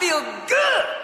feel good.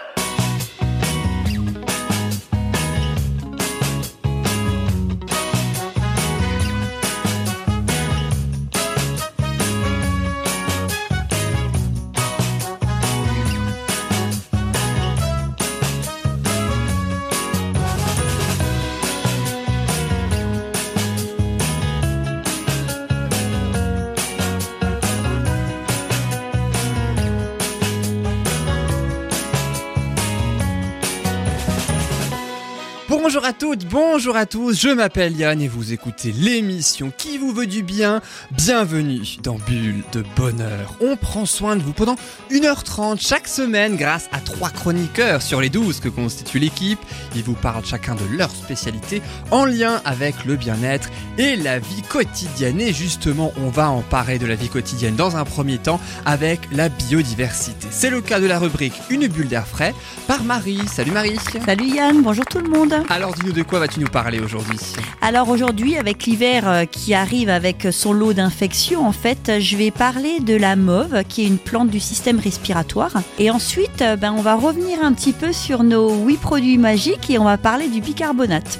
Bonjour à toutes, bonjour à tous, je m'appelle Yann et vous écoutez l'émission qui vous veut du bien? Bienvenue dans Bulle de Bonheur. On prend soin de vous pendant 1h30 chaque semaine grâce à trois chroniqueurs sur les 12 que constitue l'équipe. Ils vous parlent chacun de leur spécialité en lien avec le bien-être et la vie quotidienne. Et justement, on va en parler de la vie quotidienne dans un premier temps avec la biodiversité. C'est le cas de la rubrique Une bulle d'air frais par Marie. Salut Marie. Salut Yann, bonjour tout le monde. Alors dis-nous de quoi vas-tu nous parler aujourd'hui Alors aujourd'hui, avec l'hiver euh, qui arrive avec son lot d'infections, en fait, je vais parler de la mauve, qui est une plante du système respiratoire. Et ensuite, euh, ben, on va revenir un petit peu sur nos huit produits magiques et on va parler du bicarbonate.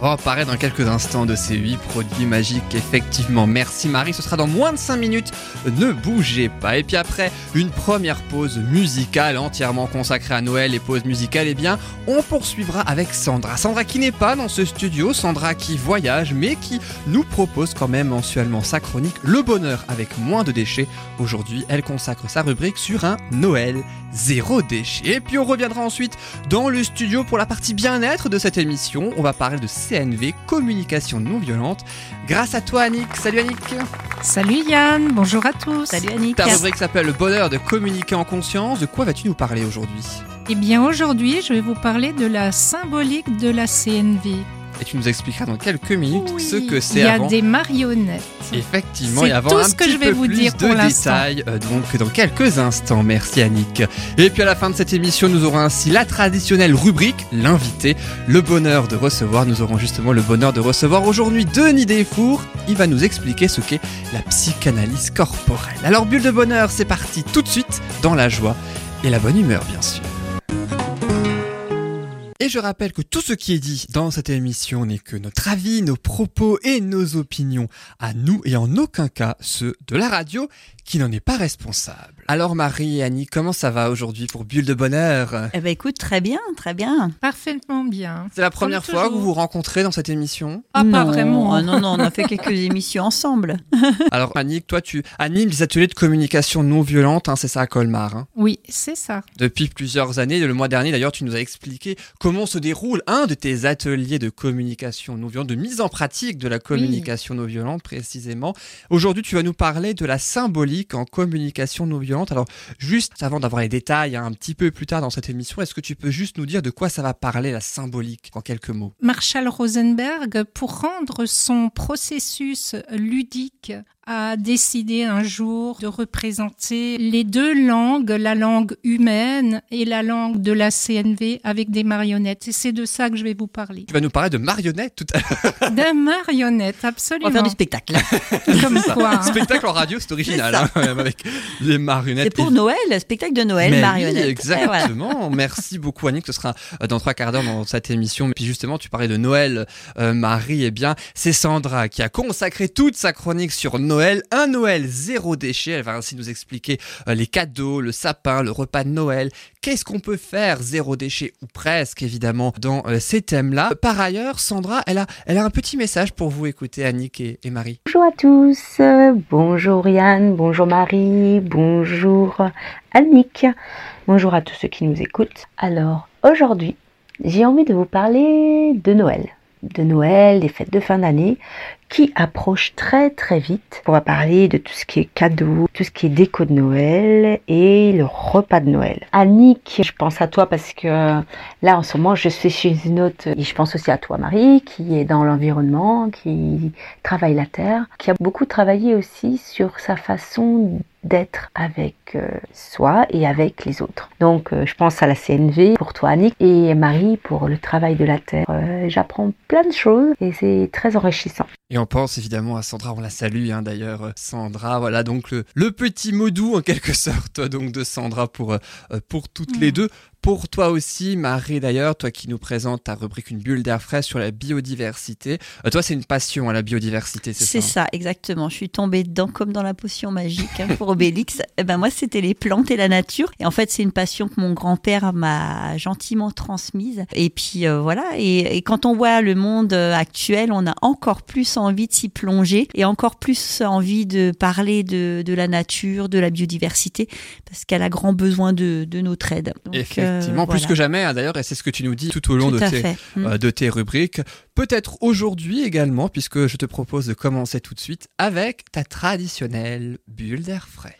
Parler dans quelques instants de ces 8 produits magiques, effectivement. Merci Marie, ce sera dans moins de 5 minutes. Ne bougez pas. Et puis après, une première pause musicale entièrement consacrée à Noël et pause musicale, eh bien, on poursuivra avec Sandra. Sandra qui n'est pas dans ce studio, Sandra qui voyage, mais qui nous propose quand même mensuellement sa chronique Le bonheur avec moins de déchets. Aujourd'hui, elle consacre sa rubrique sur un Noël zéro déchet. Et puis on reviendra ensuite dans le studio pour la partie bien-être de cette émission. On va parler de CNV, communication non violente. Grâce à toi Annick. Salut Annick. Salut Yann, bonjour à tous. Salut Annick. Ta rubrique s'appelle Le bonheur de communiquer en conscience. De quoi vas-tu nous parler aujourd'hui? Eh bien aujourd'hui, je vais vous parler de la symbolique de la CNV. Et tu nous expliqueras dans quelques minutes Oui, ce que Il c'est y a avant. des marionnettes. Effectivement, et avant tout un ce que petit je vais peu vous plus dire de pour détails, euh, donc dans quelques instants. Merci Annick. Et puis à la fin de cette émission, nous aurons ainsi la traditionnelle rubrique, l'invité, le bonheur de recevoir. Nous aurons justement le bonheur de recevoir aujourd'hui Denis Desfours. Il va nous expliquer ce qu'est la psychanalyse corporelle. Alors bulle de bonheur, c'est parti tout de suite dans la joie et la bonne humeur, bien sûr. Et je rappelle que tout ce qui est dit dans cette émission n'est que notre avis, nos propos et nos opinions à nous et en aucun cas ceux de la radio qui n'en est pas responsable. Alors Marie et Annie, comment ça va aujourd'hui pour Bulle de Bonheur? Eh ben écoute, très bien, très bien. Parfaitement bien. C'est la première Comme fois que vous vous rencontrez dans cette émission? Ah, pas vraiment. ah non, non, on a fait quelques émissions ensemble. Alors Annick, toi tu animes les ateliers de communication non violente, hein, c'est ça à Colmar. hein? Oui, c'est ça. Depuis plusieurs années, le mois dernier d'ailleurs, tu nous as expliqué comment se déroule un de tes ateliers de communication non violente, de mise en pratique de la communication non violente précisément. Aujourd'hui, tu vas nous parler de la symbolique en communication non violente. Alors, juste avant d'avoir les détails hein, un petit peu plus tard dans cette émission, est-ce que tu peux juste nous dire de quoi ça va parler la symbolique en quelques mots? Marshall Rosenberg, pour rendre son processus ludique, a décidé un jour de représenter les deux langues, la langue humaine et la langue de la CNV avec des marionnettes. Et c'est de ça que je vais vous parler. Tu vas nous parler de marionnettes tout à l'heure. Des marionnettes, On absolument. va faire du spectacle. Comme quoi. hein. Spectacle en radio, c'est original, hein, avec les marionnettes. C'est pour Noël, spectacle de Noël, Mais oui, marionnette. Et voilà. exactement. Merci beaucoup Annick. Ce sera dans trois quarts d'heure dans cette émission. Mais puis justement, tu parlais de Noël, euh, Marie. Eh bien, c'est Sandra qui a consacré toute sa chronique sur Noël. Un Noël zéro déchet. Elle va ainsi nous expliquer euh, les cadeaux, le sapin, le repas de Noël. Qu'est-ce qu'on peut faire zéro déchet ou presque évidemment dans euh, ces thèmes-là? Par ailleurs, Sandra, elle a, elle a un petit message pour vous. Écoutez, Annick et, et Marie. Bonjour à tous, euh, bonjour Yann, bonjour Marie, bonjour Annick, bonjour à tous ceux qui nous écoutent. Alors aujourd'hui, j'ai envie de vous parler de Noël, de Noël, des fêtes de fin d'année qui approchent très très vite. On va parler de tout ce qui est cadeaux, tout ce qui est déco de Noël et le repas de Noël. Annick, je pense à toi parce que là en ce moment je suis chez une autre et je pense aussi à toi Marie qui est dans l'environnement, qui travaille la terre, qui a beaucoup travaillé aussi sur sa façon d'être avec euh, soi et avec les autres. Donc euh, je pense à la CNV pour toi Annick et Marie pour le travail de la terre. Euh, J'apprends plein de choses et c'est très enrichissant. On pense évidemment à Sandra, on la salue hein, d'ailleurs, euh, Sandra, voilà donc le, le, petit mot doux en quelque sorte donc de Sandra pour, pour toutes les deux. Pour toi aussi, Marie d'ailleurs, toi qui nous présente ta rubrique Une bulle d'air frais sur la biodiversité. Euh, toi, c'est une passion à hein, la biodiversité, c'est ça C'est ça, exactement. Je suis tombée dedans comme dans la potion magique hein, pour Obélix. et eh ben moi, c'était les plantes et la nature. Et en fait, c'est une passion que mon grand-père m'a gentiment transmise. Et puis euh, voilà. Et, et, quand on voit le monde euh, actuel, on a encore plus envie de s'y plonger et encore plus envie de parler de, de la nature, de la biodiversité, parce qu'elle a grand besoin de, de notre aide. Donc, Effectivement, plus que jamais hein, d'ailleurs, et c'est ce que tu nous dis tout au long de, tes, mm. euh, de tes rubriques. Peut-être aujourd'hui également, puisque je te propose de commencer tout de suite avec ta traditionnelle bulle d'air frais.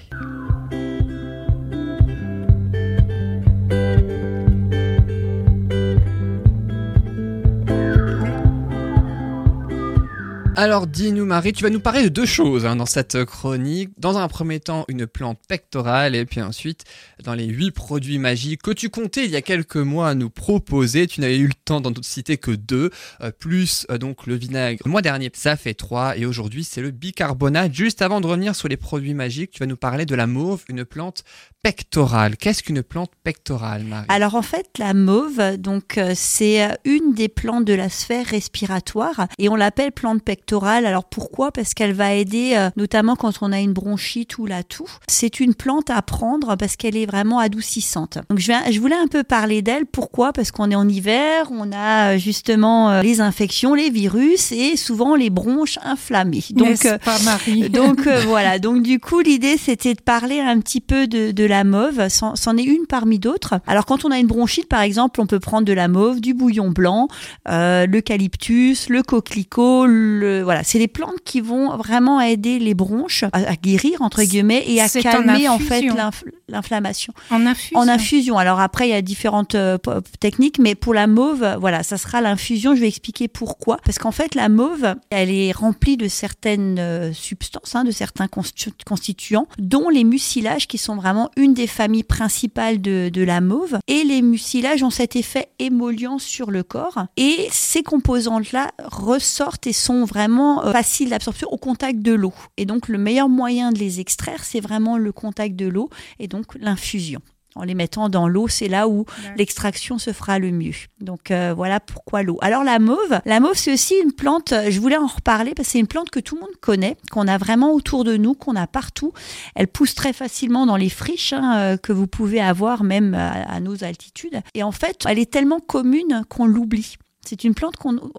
Alors dis-nous Marie, tu vas nous parler de deux choses hein, dans cette chronique. Dans un premier temps, une plante pectorale et puis ensuite, dans les huit produits magiques que tu comptais il y a quelques mois à nous proposer, tu n'avais eu le temps d'en citer que deux, euh, plus euh, donc le vinaigre. Le mois dernier, ça fait trois et aujourd'hui c'est le bicarbonate. Juste avant de revenir sur les produits magiques, tu vas nous parler de la mauve, une plante pectorale. Qu'est-ce qu'une plante pectorale, Marie? Alors en fait, la mauve, donc euh, c'est une des plantes de la sphère respiratoire et on l'appelle plante pectorale alors pourquoi? Parce qu'elle va aider euh, notamment quand on a une bronchite ou la toux. C'est une plante à prendre parce qu'elle est vraiment adoucissante. Donc je, je voulais un peu parler d'elle. Pourquoi? Parce qu'on est en hiver, on a euh, justement euh, les infections, les virus et souvent les bronches inflammées. Donc, pas Marie? donc voilà. Donc du coup l'idée c'était de parler un petit peu de, de la mauve. C'en est une parmi d'autres. Alors quand on a une bronchite par exemple, on peut prendre de la mauve, du bouillon blanc, l'eucalyptus, le coquelicot, le voilà, c'est des plantes qui vont vraiment aider les bronches à, guérir entre guillemets et à calmer en, fait l'inflammation. En infusion. En infusion. Alors après, il y a différentes euh, techniques, mais pour la mauve, voilà, ça sera l'infusion. Je vais expliquer pourquoi. Parce qu'en fait, la mauve, elle est remplie de certaines euh, substances, hein, de certains constituants, dont les mucilages, qui sont vraiment une des familles principales de, de la mauve. Et les mucilages ont cet effet émollient sur le corps. Et ces composantes-là ressortent et sont vraiment euh, facile d'absorption au contact de l'eau. Et donc le meilleur moyen de les extraire, c'est vraiment le contact de l'eau et donc l'infusion. En les mettant dans l'eau, c'est là où l'extraction se fera le mieux. Donc euh, voilà pourquoi l'eau. Alors la mauve, la mauve c'est aussi une plante, je voulais en reparler parce que c'est une plante que tout le monde connaît, qu'on a vraiment autour de nous, qu'on a partout. Elle pousse très facilement dans les friches hein, euh, que vous pouvez avoir même à nos altitudes. Et en fait, elle est tellement commune qu'on l'oublie. C'est une plante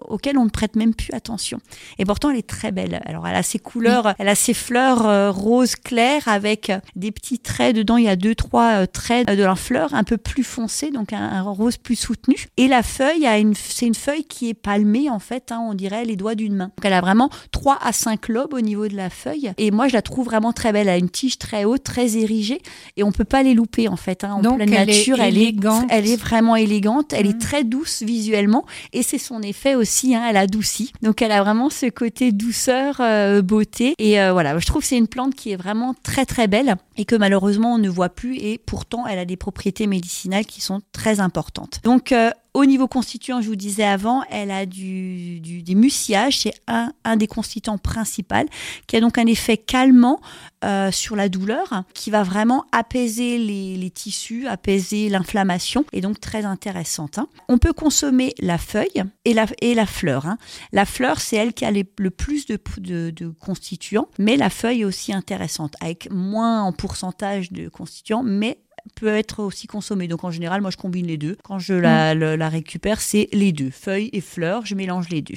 auquel on ne prête même plus attention. Et pourtant, elle est très belle. Alors, elle a ses couleurs, elle a ses fleurs euh, roses claires avec euh, des petits traits dedans. Il y a deux, trois euh, traits de la fleur un peu plus foncé, donc un, rose plus soutenu. Et la feuille, c'est une feuille qui est palmée, en fait, hein, on dirait les doigts d'une main. Donc, elle a vraiment trois à cinq lobes au niveau de la feuille. Et moi, je la trouve vraiment très belle. Elle a une tige très haute, très érigée. Et on peut pas les louper, en fait. Hein. En donc, pleine elle nature, est elle, est, elle est vraiment élégante. Elle est Mm. très douce visuellement et c'est son effet aussi, hein, elle adoucit. Donc elle a vraiment ce côté douceur, euh, beauté. Et euh, voilà, je trouve que c'est une plante qui est vraiment très très belle et que malheureusement on ne voit plus et pourtant elle a des propriétés médicinales qui sont très importantes. Donc euh, au niveau constituant, je vous disais avant, elle a du, du des mucillages, c'est un, des constituants principaux, qui a donc un effet calmant euh, sur la douleur, qui va vraiment apaiser les, tissus, apaiser l'inflammation, et donc très intéressante. hein. On peut consommer la feuille et la, et la fleur. hein. La fleur, c'est elle qui a le plus de, de, de constituants, mais la feuille est aussi intéressante, avec moins en pourcentage de constituants, mais peut être aussi consommée. Donc en général, moi je combine les deux. Quand je la, le- la récupère, c'est les deux, feuilles et fleurs, je mélange les deux.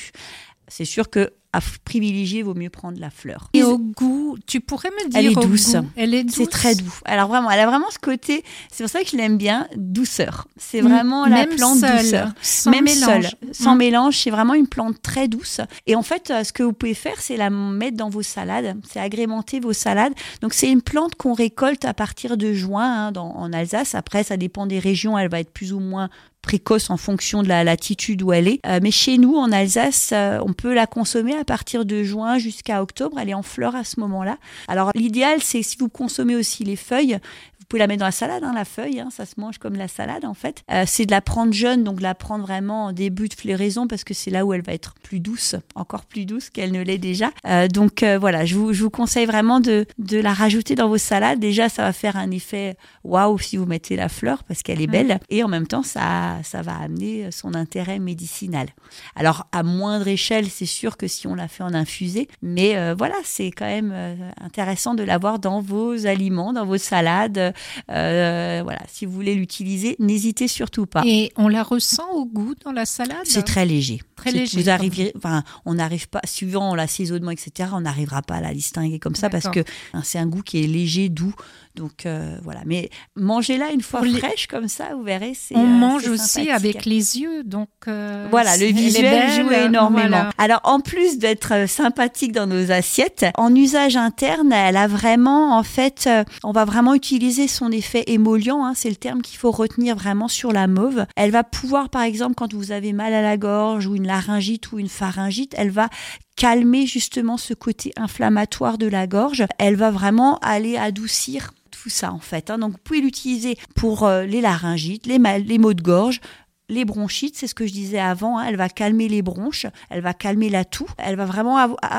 C'est sûr que à privilégier, vaut mieux prendre la fleur. Et au goût, tu pourrais me dire Elle est douce. goût. Elle est douce. C'est très doux. Alors vraiment, elle a vraiment ce côté, c'est pour ça que je l'aime bien, douceur. C'est vraiment la Même plante seule, douceur. sans Même mélange. seule, sans Mm. mélange, c'est vraiment une plante très douce. Et en fait, euh, ce que vous pouvez faire, c'est la mettre dans vos salades, c'est agrémenter vos salades. Donc c'est une plante qu'on récolte à partir de juin hein, dans- en Alsace. Après, ça dépend des régions, elle va être plus ou moins précoce en fonction de la latitude où elle est. Euh, mais chez nous, en Alsace, euh, on peut la consommer à partir de juin jusqu'à octobre. Elle est en fleurs à ce moment-là. Alors l'idéal, c'est si vous consommez aussi les feuilles, vous pouvez la mettre dans la salade, hein, la feuille, hein, ça se mange comme la salade en fait. Euh, c'est de la prendre jeune, donc de la prendre vraiment en début de floraison parce que c'est là où elle va être plus douce, encore plus douce qu'elle ne l'est déjà. Euh, donc euh, voilà, je vous, je vous conseille vraiment de, de la rajouter dans vos salades. Déjà, ça va faire un effet waouh si vous mettez la fleur parce qu'elle est belle et en même temps, ça, ça va amener son intérêt médicinal. Alors à moindre échelle, c'est sûr que si on la fait en infusé, mais voilà, c'est quand même intéressant de l'avoir dans vos aliments, dans vos salades. Euh, voilà, si vous voulez l'utiliser, n'hésitez surtout pas. Et on la ressent au goût dans la salade C'est très léger. Très léger, Vous arriviez, enfin, on n'arrive pas, suivant l'assaisonnement, etc., on n'arrivera pas à la distinguer comme ça parce que hein, c'est un goût qui est léger, doux. Donc euh, voilà. Mais mangez-la une fois les- fraîche comme ça, vous verrez. c'est, On euh, mange aussi avec les yeux, donc euh, Voilà, le visuel joue énormément. voilà. Alors, en plus d'être euh, sympathique dans nos assiettes, en usage interne, elle a vraiment, en fait, euh, on va vraiment utiliser son effet émollient. hein, c'est le terme qu'il faut retenir vraiment sur la mauve. Elle va pouvoir, par exemple, quand vous avez mal à la gorge ou une laryngite ou une pharyngite, elle va calmer justement ce côté inflammatoire de la gorge. Elle va vraiment aller adoucir ça en fait. hein. Donc vous pouvez l'utiliser pour euh, les laryngites, les, mal- les maux de gorge, les bronchites, c'est ce que je disais avant, hein, elle va calmer les bronches, elle va calmer la toux, elle va vraiment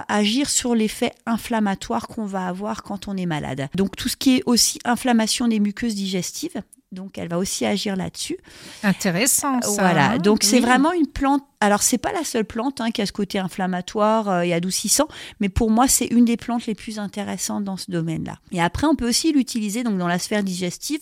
agir sur l'effet inflammatoire qu'on va avoir quand on est malade. Donc tout ce qui est aussi inflammation des muqueuses digestives, donc elle va aussi agir là-dessus. Intéressant, ça. Voilà, hein. donc c'est vraiment une plante. Alors c'est pas la seule plante hein, qui a ce côté inflammatoire euh, et adoucissant, mais pour moi c'est une des plantes les plus intéressantes dans ce domaine-là. Et après on peut aussi l'utiliser donc dans la sphère digestive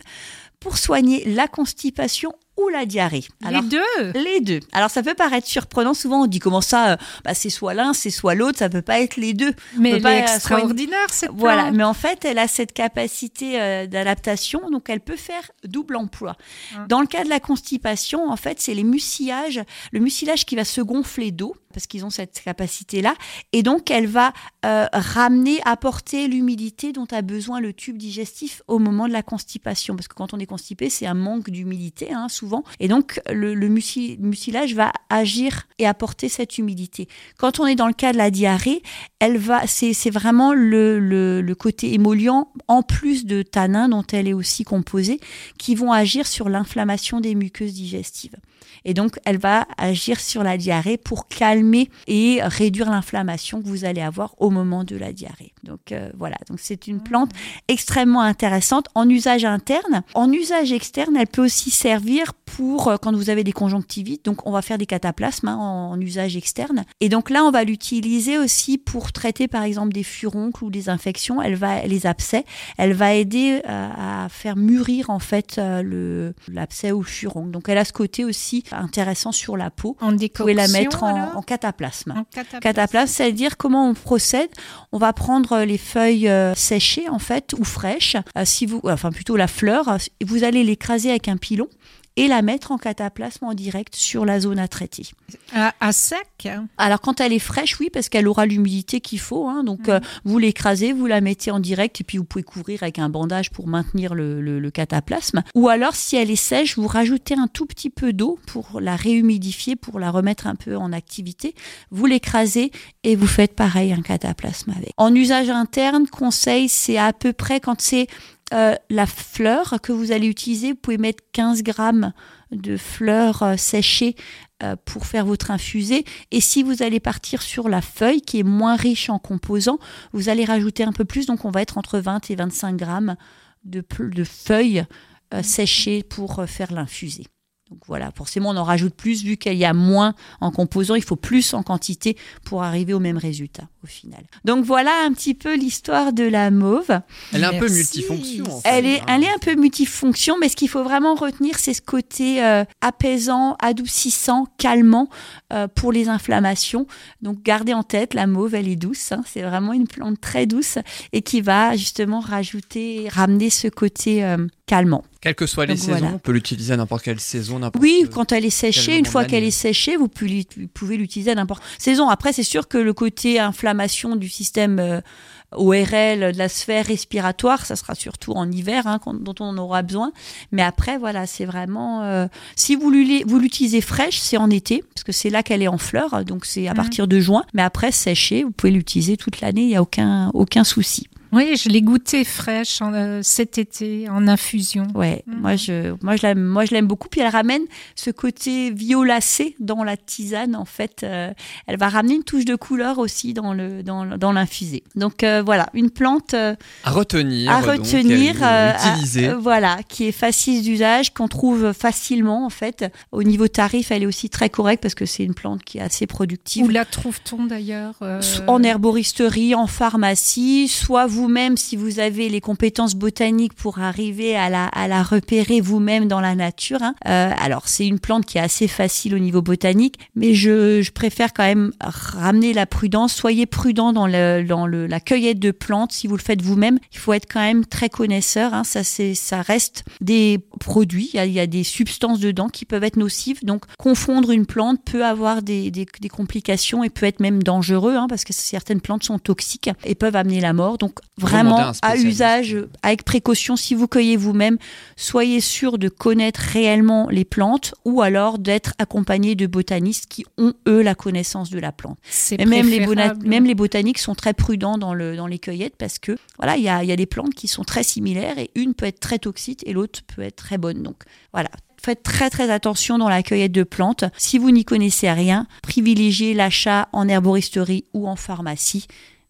pour soigner la constipation ou la diarrhée. Les deux. Les deux. Alors ça peut paraître surprenant, souvent on dit comment ça, euh, bah, c'est soit l'un, c'est soit l'autre, ça peut pas être les deux. Mais elle pas, est euh, extraordinaire, cette Voilà, plante. mais en fait, elle a cette capacité euh, d'adaptation, donc elle peut faire double emploi. Ah. Dans le cas de la constipation, en fait, c'est les mucillages, le mucilage qui va se gonfler d'eau, parce qu'ils ont cette capacité-là, et donc elle va euh, ramener, apporter l'humidité dont a besoin le tube digestif au moment de la constipation, parce que quand on est constipé, c'est un manque d'humidité, hein, souvent, et donc le, le muci- mucilage va agir et apporter cette humidité. Quand on est dans le cas de la diarrhée, elle va, c'est vraiment le, le, le côté émollient, en plus de tanins dont elle est aussi composée, qui vont agir sur l'inflammation des muqueuses digestives. Et donc, elle va agir sur la diarrhée pour calmer et réduire l'inflammation que vous allez avoir au moment de la diarrhée. Donc euh, voilà, donc c'est une plante extrêmement intéressante en usage interne. En usage externe, elle peut aussi servir pour euh, quand vous avez des conjonctivites. Donc on va faire des cataplasmes hein, en, en usage externe. Et donc là, on va l'utiliser aussi pour traiter par exemple des furoncles ou des infections. Elle va les abcès. Elle va aider euh, à faire mûrir en fait euh, le l'abcès ou le furoncle. Donc elle a ce côté aussi intéressant sur la peau. En Vous pouvez la mettre en, cataplasme. En cataplasme. Cataplasme, c'est-à-dire comment on procède. On va prendre les feuilles euh, séchées en fait ou fraîches, euh, si vous, enfin plutôt la fleur. Vous allez l'écraser avec un pilon et la mettre en cataplasme en direct sur la zone à traiter. À, à sec Alors quand elle est fraîche, oui, parce qu'elle aura l'humidité qu'il faut. hein. donc euh, vous l'écrasez, vous la mettez en direct et puis vous pouvez couvrir avec un bandage pour maintenir le, le- le cataplasme. Ou alors si elle est sèche, vous rajoutez un tout petit peu d'eau pour la réhumidifier, pour la remettre un peu en activité. Vous l'écrasez et vous faites pareil un cataplasme avec. En usage interne, conseil, c'est à peu près quand c'est euh, la fleur que vous allez utiliser, vous pouvez mettre 15 grammes de fleurs euh, séchées euh, pour faire votre infusé. Et si vous allez partir sur la feuille qui est moins riche en composants, vous allez rajouter un peu plus. Donc on va être entre 20 et 25 grammes de, de feuilles séchées pour faire l'infusé. Donc voilà, forcément on en rajoute plus vu qu'il y a moins en composants, il faut plus en quantité pour arriver au même résultat au final. Donc voilà un petit peu l'histoire de la mauve. Elle est un peu multifonction. en fait, Elle est, hein. elle est un peu multifonction, mais ce qu'il faut vraiment retenir, c'est ce côté euh, apaisant, adoucissant, calmant euh, pour les inflammations. Donc gardez en tête, la mauve, elle est douce. hein, c'est vraiment une plante très douce et qui va justement rajouter, ramener ce côté euh, calmant. Quelles que soient les Donc saisons, voilà. on peut l'utiliser à n'importe quelle saison, n'importe Oui, quand elle est séchée, une fois qu'elle est séchée, vous pouvez l'utiliser à n'importe saison. Après, c'est sûr que le côté inflammation du système euh, ORL, de la sphère respiratoire, ça sera surtout en hiver hein, qu'on- dont on aura besoin. Mais après, voilà, c'est vraiment. euh, si vous l'u- vous l'utilisez fraîche, c'est en été, parce que c'est là qu'elle est en fleurs, donc c'est à Mhm. partir de juin. Mais après, séchée, vous pouvez l'utiliser toute l'année, il n'y a aucun, aucun souci. Oui, je l'ai goûté fraîche en, euh, cet été en infusion. Ouais, Mhm. moi je, moi je l'aime, moi je l'aime beaucoup. Puis elle ramène ce côté violacé dans la tisane. En fait, Euh, elle va ramener une touche de couleur aussi dans le, dans, dans l'infusé. Donc euh, voilà, une plante euh, À retenir. à donc, retenir, à euh, à- utiliser. euh, voilà, qui est facile d'usage, qu'on trouve facilement en fait. Au niveau tarif, elle est aussi très correcte parce que c'est une plante qui est assez productive. Où la trouve-t-on d'ailleurs euh, En herboristerie, en pharmacie, soit vous-même si vous avez les compétences botaniques pour arriver à la, repérer vous-même dans la nature. hein. Euh, alors c'est une plante qui est assez facile au niveau botanique, mais je, préfère quand même ramener la prudence. Soyez prudent dans, la cueillette de plantes. Si vous le faites vous-même, il faut être quand même très connaisseur. hein. Ça, ça reste des produits. Il y, a, des substances dedans qui peuvent être nocives. Donc confondre une plante peut avoir des complications et peut être même dangereux hein, parce que certaines plantes sont toxiques et peuvent amener la mort. Donc vraiment à usage avec précaution. Si vous cueillez vous-même, soyez sûr de connaître réellement les plantes ou alors d'être accompagné de botanistes qui ont eux la connaissance de la plante. Et même les, même les botaniques sont très prudents dans, le, dans les cueillettes parce que voilà, il y a, il y a des plantes qui sont très similaires et une peut être très toxique et l'autre peut être très bonne. Donc voilà. Faites très très attention dans la cueillette de plantes. Si vous n'y connaissez rien, privilégiez l'achat en herboristerie ou en pharmacie.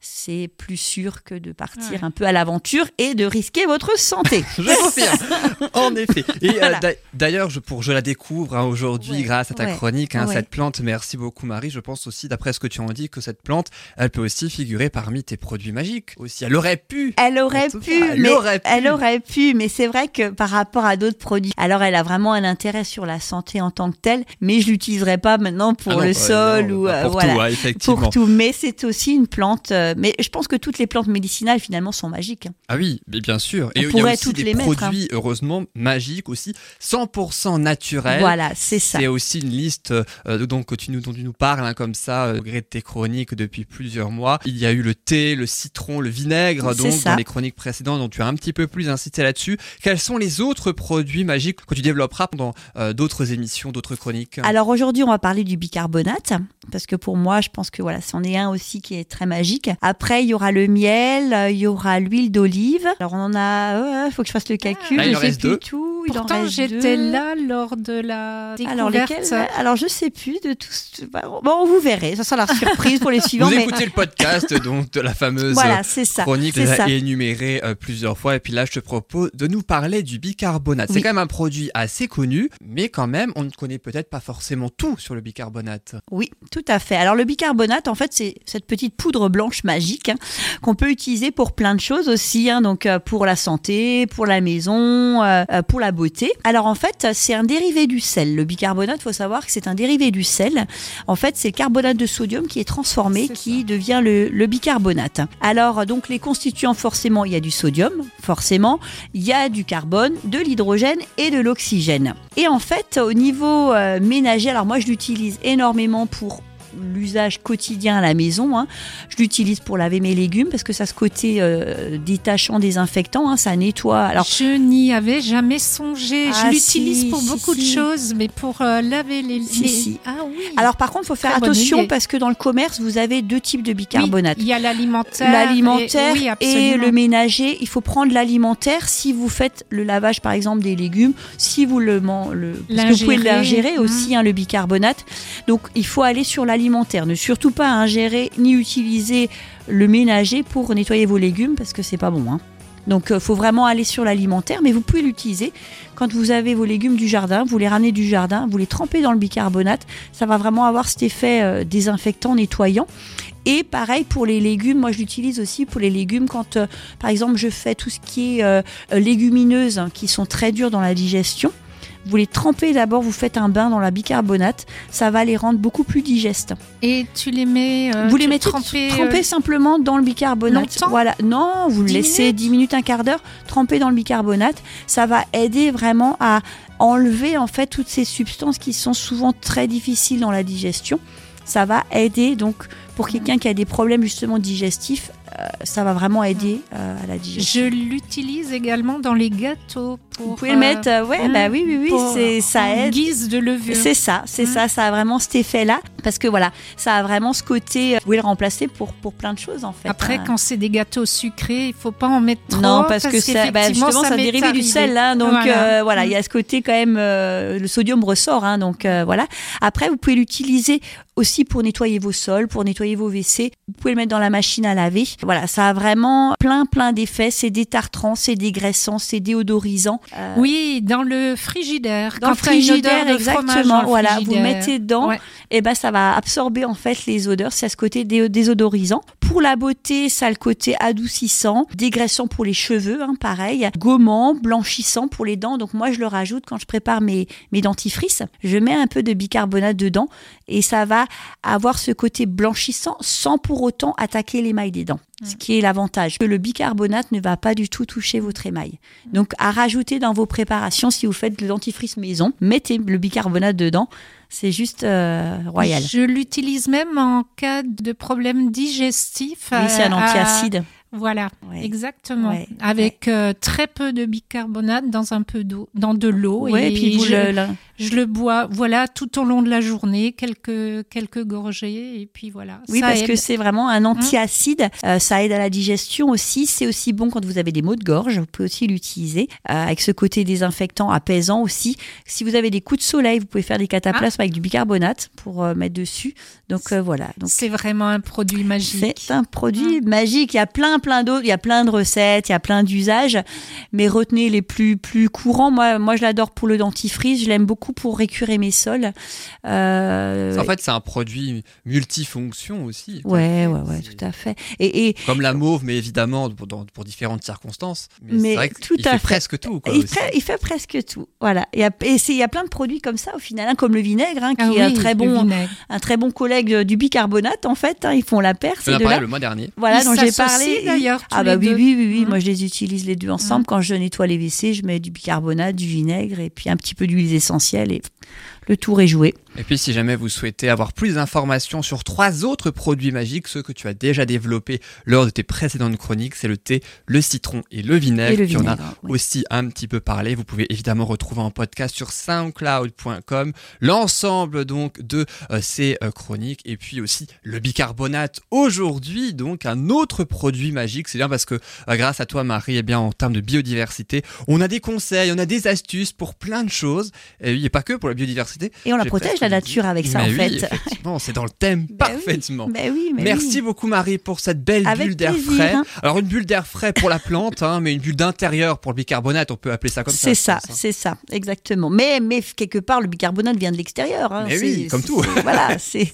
C'est plus sûr que de partir Ouais. un peu à l'aventure et de risquer votre santé. Je confirme. en effet. Et euh, Voilà. d'a- d'ailleurs, je, pour je la découvre hein, aujourd'hui Ouais, grâce à ta ouais, chronique, hein, ouais. cette plante. Merci beaucoup, Marie. Je pense aussi, d'après ce que tu en dis, que cette plante, elle peut aussi figurer parmi tes produits magiques. Aussi, elle aurait pu. Elle aurait pu, cas, elle mais aurait pu. elle aurait pu, mais c'est vrai que par rapport à d'autres produits, alors elle a vraiment un intérêt sur la santé en tant que telle, mais je l'utiliserai pas maintenant pour Ah non, le bah, sol non, ou pas euh, pour voilà. tout, hein, effectivement. pour tout, mais c'est aussi une plante. euh, mais je pense que toutes les plantes médicinales finalement sont magiques. hein. Ah oui, mais bien sûr. On Et il y a aussi toutes des les mettre, hein. produits, heureusement, magiques aussi, 100% naturels. Voilà, c'est ça. C'est aussi une liste euh, donc, que tu nous, dont tu nous parles hein, comme ça, euh, au gré de tes chroniques depuis plusieurs mois. Il y a eu le thé, le citron, le vinaigre, donc ça. dans les chroniques précédentes dont tu as un petit peu plus incité là-dessus. Quels sont les autres produits magiques que tu développeras pendant euh, d'autres émissions, d'autres chroniques? Alors aujourd'hui, on va parler du bicarbonate parce que pour moi, je pense que voilà, c'en est un aussi qui est très magique. Après, il y aura le miel, euh, il y aura l'huile d'olive. Alors on en a, il faut que je fasse le calcul. Ah, il je en sais reste plus deux. tout. Pourtant, j'étais là lors de la découverte. Alors lesquels Alors je sais plus de tous. Bon, vous verrez. Ça sera la surprise pour les suivants. Vous mais écoutez le podcast donc de la fameuse voilà, ça. chronique déjà énumérée euh, plusieurs fois. Et puis là, je te propose de nous parler du bicarbonate. C'est quand même un produit assez connu, mais quand même, on ne connaît peut-être pas forcément tout sur le bicarbonate. Oui, tout à fait. Alors le bicarbonate, en fait, c'est cette petite poudre blanche magique hein, qu'on peut utiliser pour plein de choses aussi, hein, donc euh, pour la santé, pour la maison, euh, euh, pour la beauté. Alors en fait, c'est un dérivé du sel. Le bicarbonate, faut savoir que c'est un dérivé du sel. En fait, c'est le carbonate de sodium qui est transformé, qui devient le, le bicarbonate. Alors donc les constituants, forcément, il y a du sodium, forcément, il y a du carbone, de l'hydrogène et de l'oxygène. Et en fait, au niveau euh, ménager, alors moi je l'utilise énormément pour l'usage quotidien à la maison. hein. Je l'utilise pour laver mes légumes parce que ça a ce côté euh, détachant, désinfectant, hein, ça nettoie. Alors je n'y avais jamais songé. Ah, je l'utilise si, pour si, beaucoup si. de choses, mais pour euh, laver les. Les-. Ah oui. Alors par contre, il faut faire Très attention parce que dans le commerce, vous avez deux types de bicarbonate. Oui, il y a l'alimentaire. L'alimentaire et, oui, et, absolument. le ménager, il faut prendre l'alimentaire si vous faites le lavage par exemple des légumes, si vous le, man- le parce que vous pouvez L'ingérer, aussi hein, le bicarbonate. Donc il faut aller sur l'alimentaire, ne surtout pas ingérer ni utiliser le ménager pour nettoyer vos légumes parce que c'est pas bon. hein. Donc il faut vraiment aller sur l'alimentaire, mais vous pouvez l'utiliser quand vous avez vos légumes du jardin, vous les ramenez du jardin, vous les trempez dans le bicarbonate, ça va vraiment avoir cet effet euh, désinfectant, nettoyant. Et pareil pour les légumes, moi je l'utilise aussi pour les légumes quand euh, par exemple je fais tout ce qui est euh, euh, légumineuses hein, qui sont très dures dans la digestion. Vous les trempez d'abord, vous faites un bain dans la bicarbonate, ça va les rendre beaucoup plus digestes. Et tu les mets. euh, vous les mettez trempés, trempés euh, simplement dans le bicarbonate. Voilà, non, vous le 10 laissez minutes? 10 minutes, un quart d'heure, trempé dans le bicarbonate. Ça va aider vraiment à enlever en fait toutes ces substances qui sont souvent très difficiles dans la digestion. Ça va aider donc pour quelqu'un qui a des problèmes justement digestifs ça va vraiment aider euh, à la digestion. Je l'utilise également dans les gâteaux. Pour, Vous pouvez le mettre, euh, ouais, bah oui, oui, oui, c'est ça aide. guise de levure. C'est ça, c'est Mm. ça, ça a vraiment cet effet-là. Parce que voilà, ça a vraiment ce côté, euh, vous pouvez le remplacer pour, pour plein de choses en fait. Après, hein. quand c'est des gâteaux sucrés, il faut pas en mettre trop. Non, parce, que ça, bah, justement, ça, m'est dérive du sel, hein, donc Voilà. euh, voilà, il y a ce côté quand même, euh, le sodium ressort, hein, donc euh, voilà. Après, vous pouvez l'utiliser aussi pour nettoyer vos sols, pour nettoyer vos WC. Vous pouvez le mettre dans la machine à laver. Voilà, ça a vraiment plein, plein d'effets. C'est détartrant, c'est dégraissant, c'est déodorisant. Euh, Oui, dans le frigidaire. Dans le frigidaire, dans exactement. Voilà, vous mettez dedans, Ouais. et ben ça va absorber en fait les odeurs. C'est à ce côté dé- désodorisant. Pour la beauté, ça a le côté adoucissant, dégraissant pour les cheveux, hein, pareil, gommant, blanchissant pour les dents. Donc moi, je le rajoute quand je prépare mes mes dentifrices. Je mets un peu de bicarbonate dedans et ça va avoir ce côté blanchissant sans pour autant attaquer l'émail des dents. Ce qui est l'avantage, que le bicarbonate ne va pas du tout toucher votre émail. Donc à rajouter dans vos préparations, si vous faites le dentifrice maison, mettez le bicarbonate dedans. C'est juste euh, royal. Je l'utilise même en cas de problème digestif. Oui, c'est un à- antiacide. Voilà, Ouais. exactement. Ouais, Avec euh, très peu de bicarbonate dans un peu d'eau, dans de l'eau. Ouais, et puis vous je, le, le- je le bois, voilà, tout au long de la journée, quelques quelques gorgées, et puis voilà. Oui, Ça parce aide. que c'est vraiment un antiacide. Euh, ça aide à la digestion aussi. C'est aussi bon quand vous avez des maux de gorge. Vous pouvez aussi l'utiliser euh, avec ce côté désinfectant, apaisant aussi. Si vous avez des coups de soleil, vous pouvez faire des cataplasmes avec du bicarbonate pour euh, mettre dessus. Donc voilà. Donc c'est vraiment un produit magique. C'est un produit magique. Il y a plein, plein d'autres. Il y a plein de recettes, il y a plein d'usages. Mais retenez les plus, plus courants. Moi, moi, je l'adore pour le dentifrice. Je l'aime beaucoup pour récurer mes sols. Euh, En fait, c'est un produit multifonction aussi. ouais, ouais, ouais, tout à fait. Et, et Comme la mauve, mais évidemment pour, dans- pour différentes circonstances. Mais, Mais c'est vrai tout qu'il à fait, fait. presque tout. Quoi, il, fait, il fait presque tout. Voilà. Il y a, et c'est- il y a plein de produits comme ça au final, hein, comme le vinaigre, hein, qui Ah est un très bon, un très bon collègue du bicarbonate en fait. hein. ils font la paire On en a deux-là. parlé le mois dernier. Voilà, dont j'ai parlé. D'ailleurs, Ah bah oui, oui, oui, oui. Mhm. Moi, je les utilise les deux ensemble. Quand je nettoie les WC, je mets du bicarbonate, du vinaigre et puis un petit peu d'huile essentielle et le tour est joué. Et puis, si jamais vous souhaitez avoir plus d'informations sur trois autres produits magiques, ceux que tu as déjà développés lors de tes précédentes chroniques, c'est le thé, le citron et le vinaigre. Et le Tu en as vinaigre, oui. aussi un petit peu parlé. Vous pouvez évidemment retrouver en podcast sur soundcloud.com l'ensemble donc de euh, ces euh, chroniques et puis aussi le bicarbonate aujourd'hui donc un autre produit magique c'est bien parce que euh, grâce à toi Marie et bien en termes de biodiversité on a des conseils on a des astuces pour plein de choses et et pas que pour la biodiversité Et on la protège la nature avec ça Mais en oui, fait. effectivement c'est dans le thème Bah oui. parfaitement Ben oui, mais Merci beaucoup Marie pour cette belle Avec bulle d'air frais. hein. Alors une bulle d'air frais pour la plante, hein, mais une bulle d'intérieur pour le bicarbonate, on peut appeler ça comme ça. C'est ça, hein. c'est ça, exactement. Mais, mais quelque part, le bicarbonate vient de l'extérieur. hein. Mais oui, comme tout. Voilà, c'est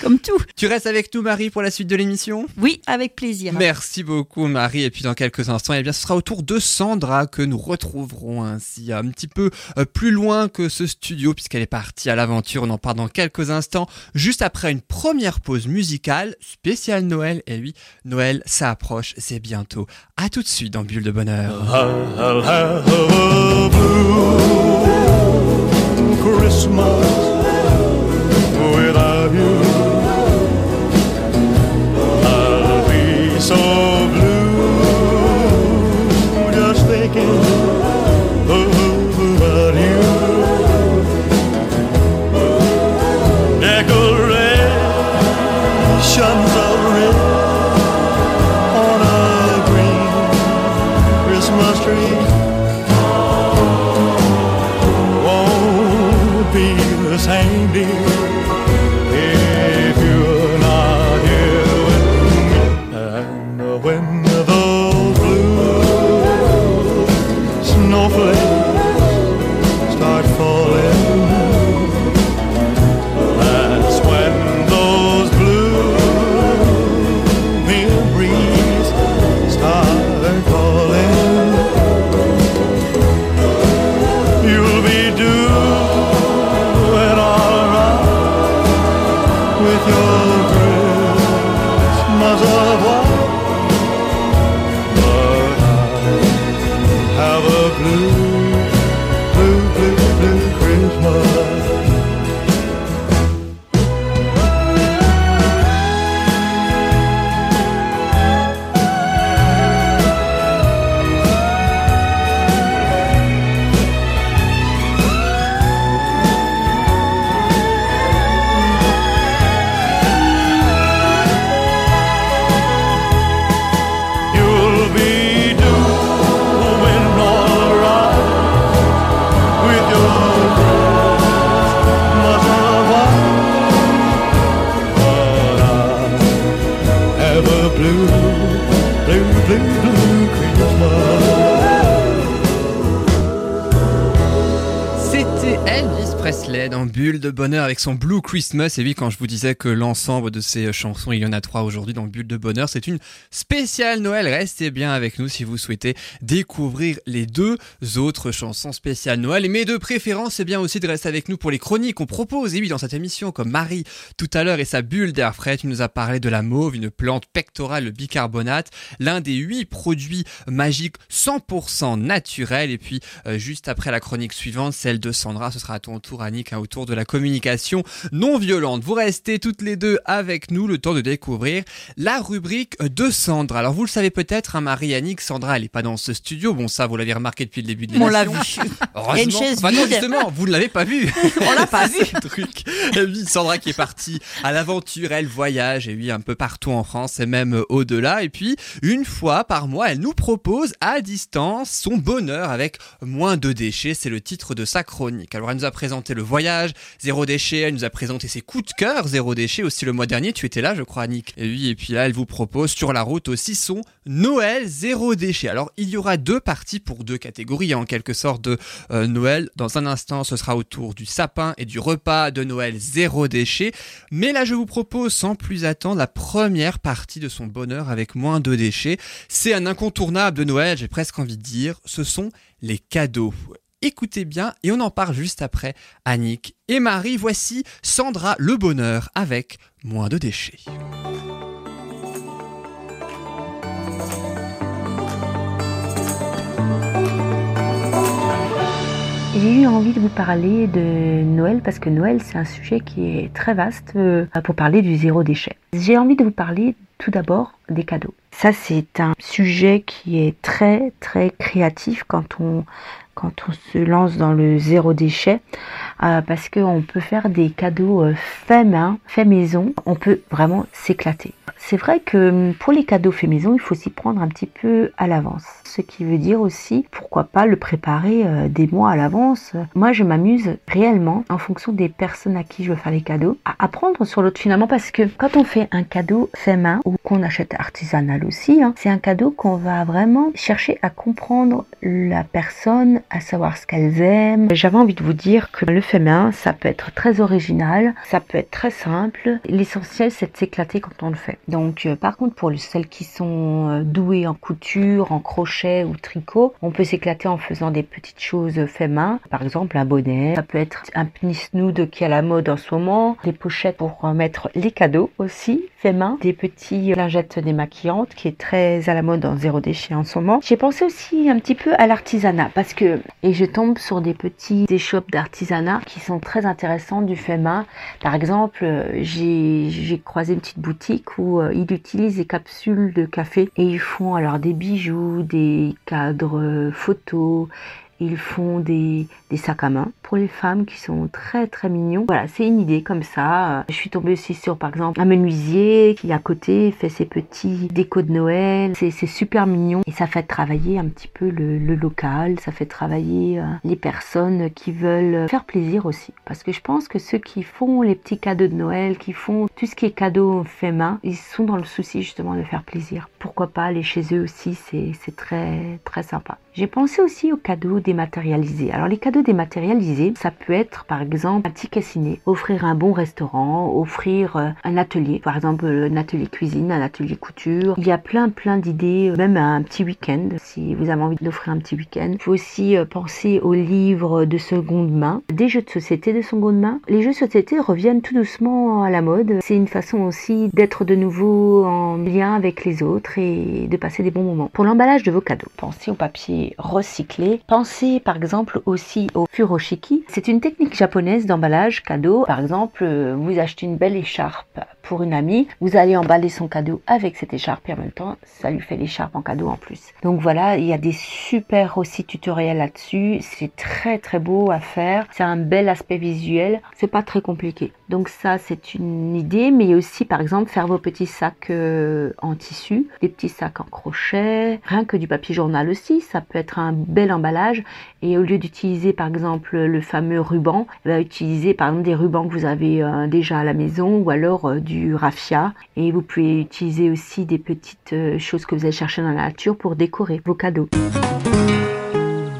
comme tout. Tu restes avec nous Marie pour la suite de l'émission? Oui, avec plaisir. Merci beaucoup Marie et puis dans quelques instants eh bien ce sera au tour de Sandra que nous retrouverons ainsi un petit peu euh, plus loin que ce studio puisqu'elle est partie à l'aventure en parle quelques instants juste après une première pause musicale spéciale Noël. Et oui Noël ça approche c'est bientôt. À tout de suite dans Bulle de Bonheur. I'll have a blue Christmas without you? I'll be so blue avec son Blue Christmas. Et oui, quand je vous disais que l'ensemble de ces chansons, il y en a trois aujourd'hui dans Bulle de Bonheur, c'est une spéciale Noël. Restez bien avec nous si vous souhaitez découvrir les deux autres chansons spéciales Noël. Et mes deux préférences, c'est bien aussi de rester avec nous pour les chroniques qu'on propose. Et oui, dans cette émission, comme Marie tout à l'heure et sa bulle d'air frais, tu nous as parlé de la mauve, une plante pectorale, le bicarbonate, l'un des huit produits magiques 100% naturels. Et puis, euh, juste après la chronique suivante, celle de Sandra, ce sera à ton tour, Annick, hein, autour de la communication non violente. Vous restez toutes les deux avec nous le temps de découvrir la rubrique de Sandra. Alors, vous le savez peut-être, hein, Marie, Annick, Sandra, elle n'est pas dans ce studio. Bon, ça, vous l'avez remarqué depuis le début de On l'émission. l'a vu. Heureusement. Enfin, non, justement, vous ne l'avez pas vu. On l'a pas vu. Truc. Et oui, Sandra qui est partie à l'aventure, elle voyage, et oui, un peu partout en France et même euh, au-delà. Et puis, une fois par mois, elle nous propose à distance son bonheur avec moins de déchets. C'est le titre de sa chronique. Alors, elle nous a présenté le voyage, zéro déchet. Elle nous a présenté ses coups de cœur, zéro déchet. Aussi le mois dernier, tu étais là, je crois, Annick. Et oui, et puis là, elle vous propose sur la route aussi son Noël zéro déchet. Alors, il y aura deux parties pour deux catégories, en quelque sorte, de euh, Noël. Dans un instant, ce sera autour du sapin et du repas de Noël zéro déchet. Mais là, je vous propose sans plus attendre la première partie de son bonheur avec moins de déchets. C'est un incontournable de Noël, j'ai presque envie de dire. Ce sont les cadeaux. Écoutez bien et on en parle juste après. Annick et Marie, voici Sandra le bonheur avec moins de déchets. J'ai eu envie de vous parler de Noël parce que Noël c'est un sujet qui est très vaste euh, pour parler du zéro déchet. J'ai envie de vous parler tout d'abord des cadeaux. Ça c'est un sujet qui est très très créatif quand on quand on se lance dans le zéro déchet euh, parce qu'on peut faire des cadeaux euh, faits main, faits maison. On peut vraiment s'éclater. C'est vrai que hum, pour les cadeaux faits maison, il faut s'y prendre un petit peu à l'avance. Ce qui veut dire aussi, pourquoi pas le préparer euh, des mois à l'avance. Moi, je m'amuse réellement, en fonction des personnes à qui je veux faire les cadeaux, à apprendre sur l'autre finalement, parce que quand on fait un cadeau fait main ou qu'on achète artisanal aussi, hein, c'est un cadeau qu'on va vraiment chercher à comprendre la personne, à savoir ce qu'elles aiment. J'avais envie de vous dire que le main, ça peut être très original, ça peut être très simple. L'essentiel, c'est de s'éclater quand on le fait. Donc, euh, par contre, pour celles qui sont euh, douées en couture, en crochet ou tricot, on peut s'éclater en faisant des petites choses fait main. Par exemple, un bonnet, ça peut être un snood qui est à la mode en ce moment, des pochettes pour euh, mettre les cadeaux aussi fait main, des petits lingettes démaquillantes qui est très à la mode en zéro déchet en ce moment. J'ai pensé aussi un petit peu à l'artisanat parce que et je tombe sur des petits échoppes d'artisanat qui sont très intéressants du fait main. Par exemple, j'ai j'ai croisé une petite boutique où euh, ils utilisent des capsules de café et ils font alors des bijoux, des cadres euh, photos. Ils font des, des sacs à main pour les femmes qui sont très très mignons. Voilà, c'est une idée comme ça. Je suis tombée aussi sur par exemple un menuisier qui à côté fait ses petits décos de Noël. C'est super mignon et ça fait travailler un petit peu le, le local. Ça fait travailler euh, les personnes qui veulent faire plaisir aussi. Parce que je pense que ceux qui font les petits cadeaux de Noël, qui font tout ce qui est cadeau fait main, ils sont dans le souci justement de faire plaisir. Pourquoi pas aller chez eux aussi, c'est très très sympa. J'ai pensé aussi aux cadeaux Alors les cadeaux dématérialisés, ça peut être par exemple un ticket ciné, offrir un bon restaurant, offrir euh, un atelier, par exemple euh, un atelier cuisine, un atelier couture. Il y a plein plein d'idées, euh, même un petit week-end si vous avez envie d'offrir un petit week-end. Il faut aussi penser aux livres de seconde main, des jeux de société de seconde main. Les jeux de société reviennent tout doucement à la mode. C'est une façon aussi d'être de nouveau en lien avec les autres et de passer des bons moments. Pour l'emballage de vos cadeaux, pensez au papier recyclé. Pensez par exemple aussi au furoshiki. C'est une technique japonaise d'emballage cadeau. Par exemple, euh, vous achetez une belle écharpe pour une amie, vous allez emballer son cadeau avec cette écharpe et en même temps, ça lui fait l'écharpe en cadeau en plus. Donc voilà, il y a des super aussi tutoriels là-dessus. C'est très très beau à faire. C'est un bel aspect visuel. C'est pas très compliqué. Donc ça, c'est une idée. Mais aussi, par exemple, faire vos petits sacs euh, en tissu, des petits sacs en crochet, rien que du papier journal aussi. Ça peut être un bel emballage. Et au lieu d'utiliser, par exemple, le fameux ruban, eh ben, utiliser par exemple des rubans que vous avez euh, déjà à la maison ou alors euh, du raffia. Et vous pouvez utiliser aussi des petites euh, choses que vous allez chercher dans la nature pour décorer vos cadeaux.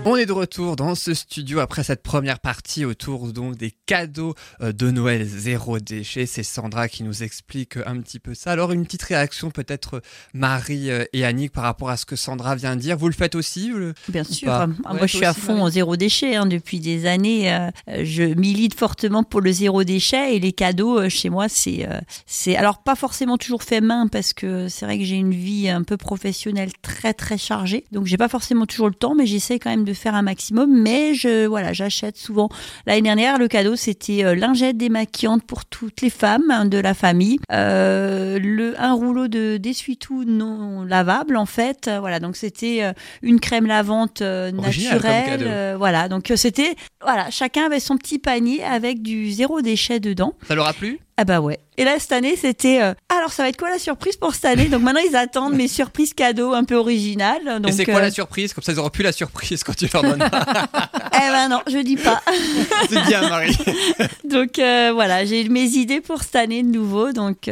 On est de retour dans ce studio après cette première partie autour donc des cadeaux euh, de Noël zéro déchet. C'est Sandra qui nous explique un petit peu ça. Alors une petite réaction peut-être euh, Marie euh, et Annick par rapport à ce que Sandra vient de dire. Vous le faites aussi le- Bien sûr. Ah, Ouais, moi, je suis à fond au zéro déchet hein, depuis des années. euh, je milite fortement pour le zéro déchet et les cadeaux euh, chez moi, c'est euh, c'est alors pas forcément toujours fait main parce que c'est vrai que j'ai une vie un peu professionnelle très très chargée, donc j'ai pas forcément toujours le temps, mais j'essaie quand même de faire un maximum. Mais je voilà, j'achète souvent. L'année dernière, le cadeau c'était euh, lingette démaquillante pour toutes les femmes hein, de la famille, euh, le un rouleau de d'essuie-tout non lavable en fait. Euh, Voilà, donc c'était euh, une crème lavante euh, naturelle. cadeau. euh, voilà, donc euh, c'était voilà, chacun avait son petit panier avec du zéro déchet dedans. Ça leur a plu? Ah bah ouais. Et là cette année c'était euh, alors ça va être quoi la surprise pour cette année? Donc maintenant ils attendent mes surprises cadeaux un peu originales. Et c'est quoi euh, la surprise? Comme ça ils auront plus la surprise quand tu leur donnes. Eh ben non, je dis pas. c'est bien Marie. donc euh, voilà, j'ai mes idées pour cette année de nouveau. Donc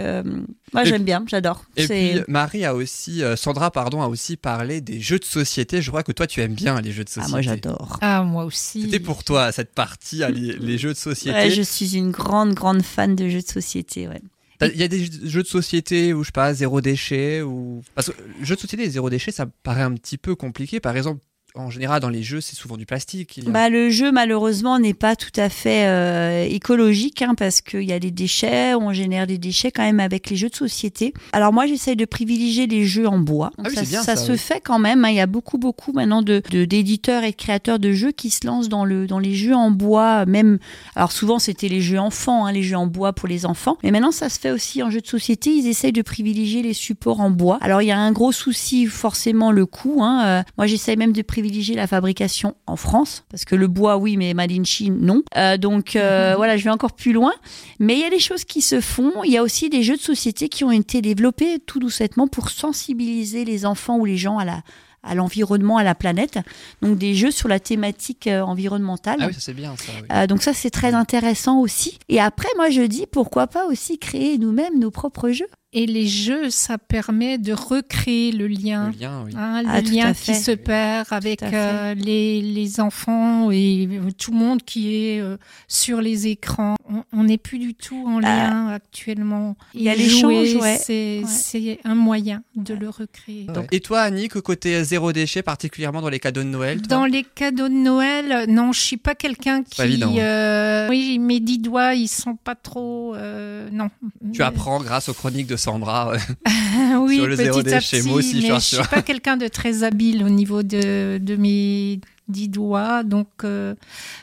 moi j'aime bien, j'adore. Et puis Marie a aussi, euh, Sandra pardon, a aussi parlé des jeux de société. Je crois que toi tu aimes bien les jeux de société. ah moi j'adore. Ah, moi aussi. C'était pour toi cette partie, hein, les, les jeux de société. Ouais, je suis une grande grande fan de jeux de société. Ouais. Il y a des jeux de société où je sais pas zéro déchet ou parce que le jeu de société et zéro déchet ça me paraît un petit peu compliqué. Par exemple, en général dans les jeux c'est souvent du plastique. a- Bah, le jeu, malheureusement, n'est pas tout à fait euh, écologique hein, parce qu'il y a des déchets, on génère des déchets quand même avec les jeux de société. Alors moi, j'essaye de privilégier les jeux en bois. Ah oui, ça c'est bien ça ça, se oui. fait quand même. hein. Il y a beaucoup, beaucoup maintenant de de- d'éditeurs et de créateurs de jeux qui se lancent dans, le, dans les jeux en bois. Même, alors souvent, c'était les jeux enfants, hein, les jeux en bois pour les enfants. Mais maintenant, ça se fait aussi en jeu de société. Ils essayent de privilégier les supports en bois. Alors, il y a un gros souci, forcément, le coût. hein. Euh, moi, j'essaye même de privilégier la fabrication en France, parce que le bois, oui, mais made in Chine, non. Euh, donc, euh, voilà, je vais encore plus loin. Mais il y a des choses qui se font. Il y a aussi des jeux de société qui ont été développés tout doucement pour sensibiliser les enfants ou les gens à la à l'environnement, à la planète. Donc des jeux sur la thématique euh, environnementale. Ah oui, ça c'est bien ça. oui. Euh, donc ça c'est très intéressant aussi. Et après moi je dis pourquoi pas aussi créer nous-mêmes nos propres jeux. Et les jeux, ça permet de recréer le lien. Le lien, oui. Hein, Ah, le lien qui fait. se perd avec euh, les, les enfants et tout le monde qui est euh, sur les écrans. On- n'est plus du tout en lien actuellement. Ah. il y a l'échange, ouais. C'est Ouais. un moyen de le recréer. Et toi, Annick, côté zéro déchet, particulièrement dans les cadeaux de Noël toi Dans les cadeaux de Noël, euh, non, je suis pas quelqu'un qui. pas évident, hein. euh, oui, mes dix doigts, ils sont pas trop. euh, non. Tu apprends grâce aux chroniques de Sandra. euh, oui, sur le zéro déchet, moi aussi, je mais je suis pas quelqu'un de très habile au niveau de, de mes dix doigts, donc euh,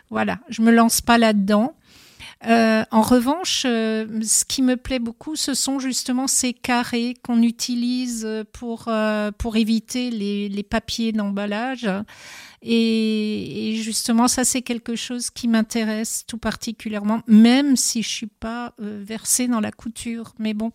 voilà, je me lance pas là-dedans. Euh, en revanche, euh, ce qui me plaît beaucoup, ce sont justement ces carrés qu'on utilise pour, euh, pour éviter les, les papiers d'emballage. Et, et justement, ça, c'est quelque chose qui m'intéresse tout particulièrement, même si je suis pas versée dans la couture. Mais bon,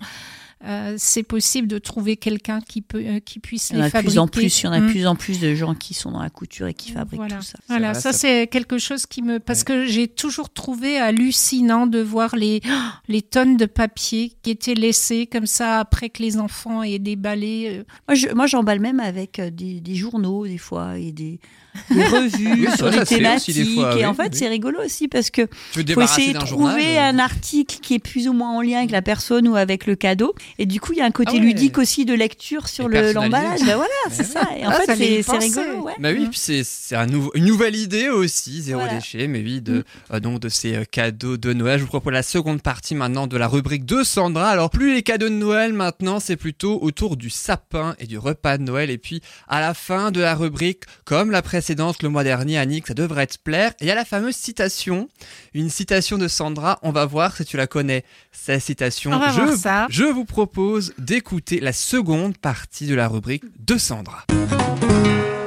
euh, c'est possible de trouver quelqu'un qui peut, euh, qui puisse Il y en les a de fabriquer. plus en plus, il y en a de Mm. plus en plus de gens qui sont dans la couture et qui fabriquent Voilà, tout ça. voilà ça, ça- c'est quelque chose qui me... Parce Ouais. que j'ai toujours trouvé hallucinant de voir les, les tonnes de papier qui étaient laissés comme ça après que les enfants aient déballé. euh, Moi, je- moi, j'emballe même avec des, des journaux des fois et des, des revues Oui, sur les thématiques. fois, et oui, en fait, oui. c'est rigolo aussi parce que Tu faut essayer de trouver journal euh, un article qui est plus ou moins en lien avec la personne ou avec le cadeau. Et du coup, il y a un côté Ah ouais. ludique aussi de lecture sur le-. Ben voilà, c'est ça. Et en Ah, fait, c'est rigolo. Ouais. Bah oui, puis c'est un une nouvelle idée aussi, zéro Voilà. déchet, mais oui, de, euh, donc de ces euh, cadeaux de Noël. Je vous propose la seconde partie maintenant de la rubrique de Sandra. Alors plus les cadeaux de Noël maintenant, c'est plutôt autour du sapin et du repas de Noël. Et puis à la fin de la rubrique, comme la précédente le mois dernier, Annick, ça devrait te plaire. Et il y a la fameuse citation, une citation de Sandra. On va voir si tu la connais. Cette citation, je, ça. je vous propose d'écouter la seconde partie de la rubrique de Sandra.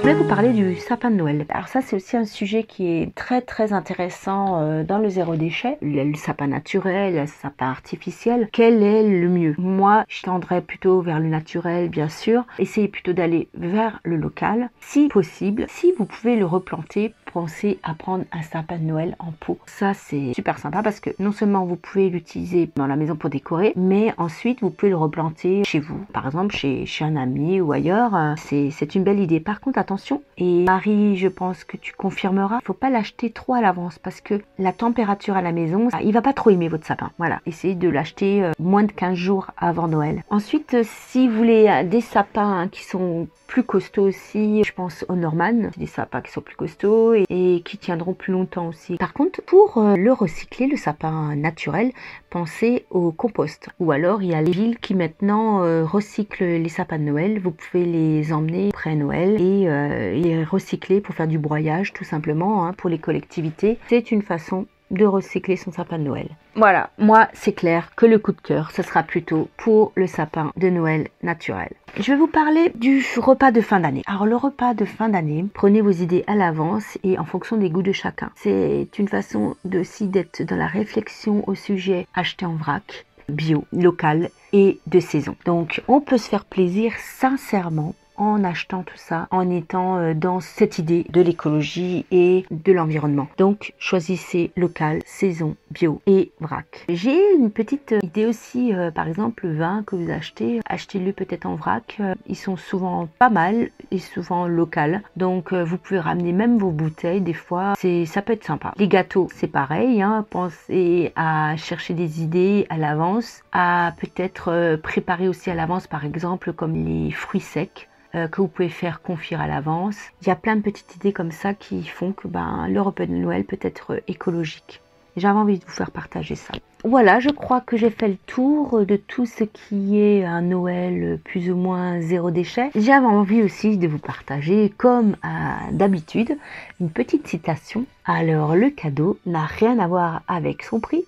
Je voulais vous parler du sapin de Noël. Alors ça, c'est aussi un sujet qui est très très intéressant euh, dans le zéro déchet. Le sapin naturel, le sapin artificiel. Quel est le mieux? Moi, je tendrais plutôt vers le naturel, bien sûr. Essayez plutôt d'aller vers le local, si possible. Si vous pouvez le replanter, pensez à prendre un sapin de Noël en pot. Ça, c'est super sympa parce que non seulement vous pouvez l'utiliser dans la maison pour décorer, mais ensuite vous pouvez le replanter chez vous. Par exemple, chez, chez un ami ou ailleurs. Euh, C'est une belle idée. Par contre, attention, et Marie, je pense que tu confirmeras, faut pas l'acheter trop à l'avance parce que la température à la maison, il va pas trop aimer votre sapin. Voilà, essayez de l'acheter euh, moins de 15 jours avant Noël. Ensuite, euh, si vous voulez des sapins qui sont plus costauds aussi, je pense aux Norman, des sapins qui sont plus costauds et, et qui tiendront plus longtemps aussi. Par contre, pour euh, le recycler, le sapin naturel, pensez au compost. Ou alors, il y a les villes qui maintenant euh, recyclent les sapins de Noël. Vous pouvez les emmener après Noël et, euh, et les recycler pour faire du broyage, tout simplement, hein, pour les collectivités. C'est une façon de recycler son sapin de Noël. Voilà, moi c'est clair que le coup de cœur, ce sera plutôt pour le sapin de Noël naturel. Je vais vous parler du repas de fin d'année. Alors le repas de fin d'année, prenez vos idées à l'avance et en fonction des goûts de chacun. C'est une façon de aussi d'être dans la réflexion au sujet acheté en vrac, bio, local et de saison. Donc on peut se faire plaisir sincèrement en achetant tout ça, en étant euh, dans cette idée de l'écologie et de l'environnement. Donc, choisissez local, saison, bio et vrac. J'ai une petite idée aussi, euh, par exemple, le vin que vous achetez, achetez-le peut-être en vrac. Euh, Ils sont souvent pas mal et souvent local. Donc, vous pouvez ramener même vos bouteilles. Des fois, c'est ça peut être sympa. Les gâteaux, c'est pareil. Hein, pensez à chercher des idées à l'avance, à peut-être préparer aussi à l'avance, par exemple, comme les fruits secs euh, que vous pouvez faire confire à l'avance. Il y a plein de petites idées comme ça qui font que ben, le repas de Noël peut être euh, écologique. J'avais envie de vous faire partager ça. Voilà, je crois que j'ai fait le tour de tout ce qui est un Noël plus ou moins zéro déchet. J'avais envie aussi de vous partager, comme euh, d'habitude, une petite citation. Alors, le cadeau n'a rien à voir avec son prix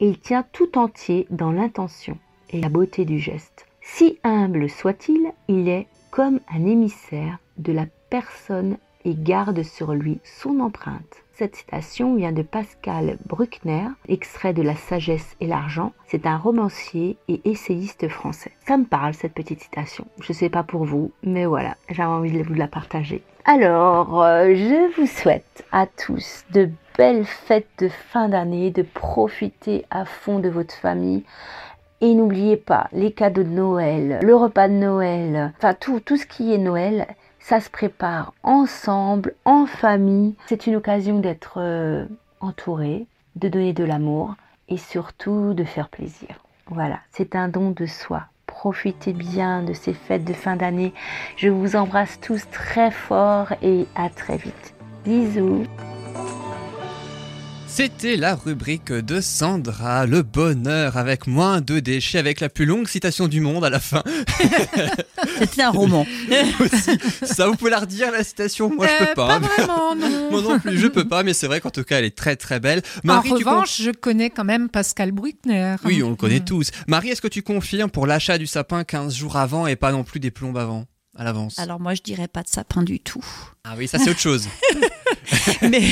et il tient tout entier dans l'intention et la beauté du geste. Si humble soit-il, il est comme un émissaire de la personne et garde sur lui son empreinte. Cette citation vient de Pascal Bruckner, extrait de La sagesse et l'argent. C'est un romancier et essayiste français. Ça me parle cette petite citation. Je sais pas pour vous, mais voilà, j'avais envie de vous la partager. Alors, euh, je vous souhaite à tous de belles fêtes de fin d'année, de profiter à fond de votre famille. Et n'oubliez pas les cadeaux de Noël, le repas de Noël, enfin tout, tout ce qui est Noël, ça se prépare ensemble, en famille. C'est une occasion d'être euh, entouré, de donner de l'amour et surtout de faire plaisir. Voilà, c'est un don de soi. Profitez bien de ces fêtes de fin d'année. Je vous embrasse tous très fort et à très vite. Bisous. C'était la rubrique de Sandra, le bonheur avec moins de déchets, avec la plus longue citation du monde à la fin. C'était un roman. Aussi. Ça, vous pouvez la redire la citation? Moi, je Euh, peux pas. Pas vraiment, non. Moi non plus, je peux pas, mais c'est vrai qu'en tout cas, elle est très très belle. en Marie, tu revanche, je connais quand même Pascal Bruckner. Oui, on le connaît Mm. tous. Marie, est-ce que tu confirmes pour l'achat du sapin 15 jours avant et pas non plus des plombes avant? À l'avance Alors moi je dirais pas de sapin du tout. Ah oui, ça c'est autre chose. Mais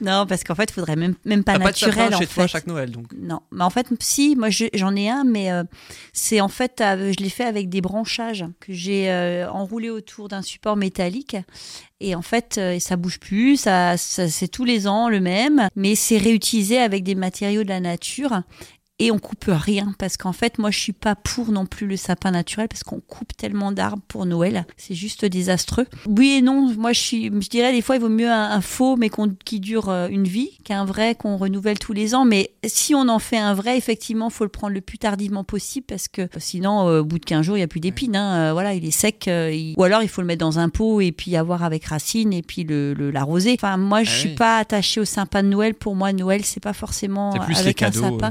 non, parce qu'en fait, il faudrait même, même pas T'as pas de naturel sapin en chez fait. toi chaque Noël, donc. Non, mais en fait, si, moi je- j'en ai un, mais euh, c'est en fait, euh, je l'ai fait avec des branchages que j'ai euh, enroulés autour d'un support métallique. Et en fait, euh, ça bouge plus, ça, ça- c'est tous les ans le même, mais c'est réutilisé avec des matériaux de la nature. Et on coupe rien parce qu'en fait, moi, je suis pas pour non plus le sapin naturel parce qu'on coupe tellement d'arbres pour Noël, c'est juste désastreux. Oui et non, moi, je suis, je dirais des fois, il vaut mieux un, un faux mais qu'on- qui dure euh, une vie qu'un vrai qu'on renouvelle tous les ans. Mais si on en fait un vrai, effectivement, faut le prendre le plus tardivement possible parce que sinon, euh, au bout de 15 jours, il y a plus d'épines. hein. Euh, voilà, il est sec. euh, il- Ou alors, il faut le mettre dans un pot et puis avoir avec racines et puis le, le- l'arroser. Enfin, moi, je Ah suis oui. pas attachée au sapin de Noël. Pour moi, Noël, c'est pas forcément avec un cadeaux, sapin. euh.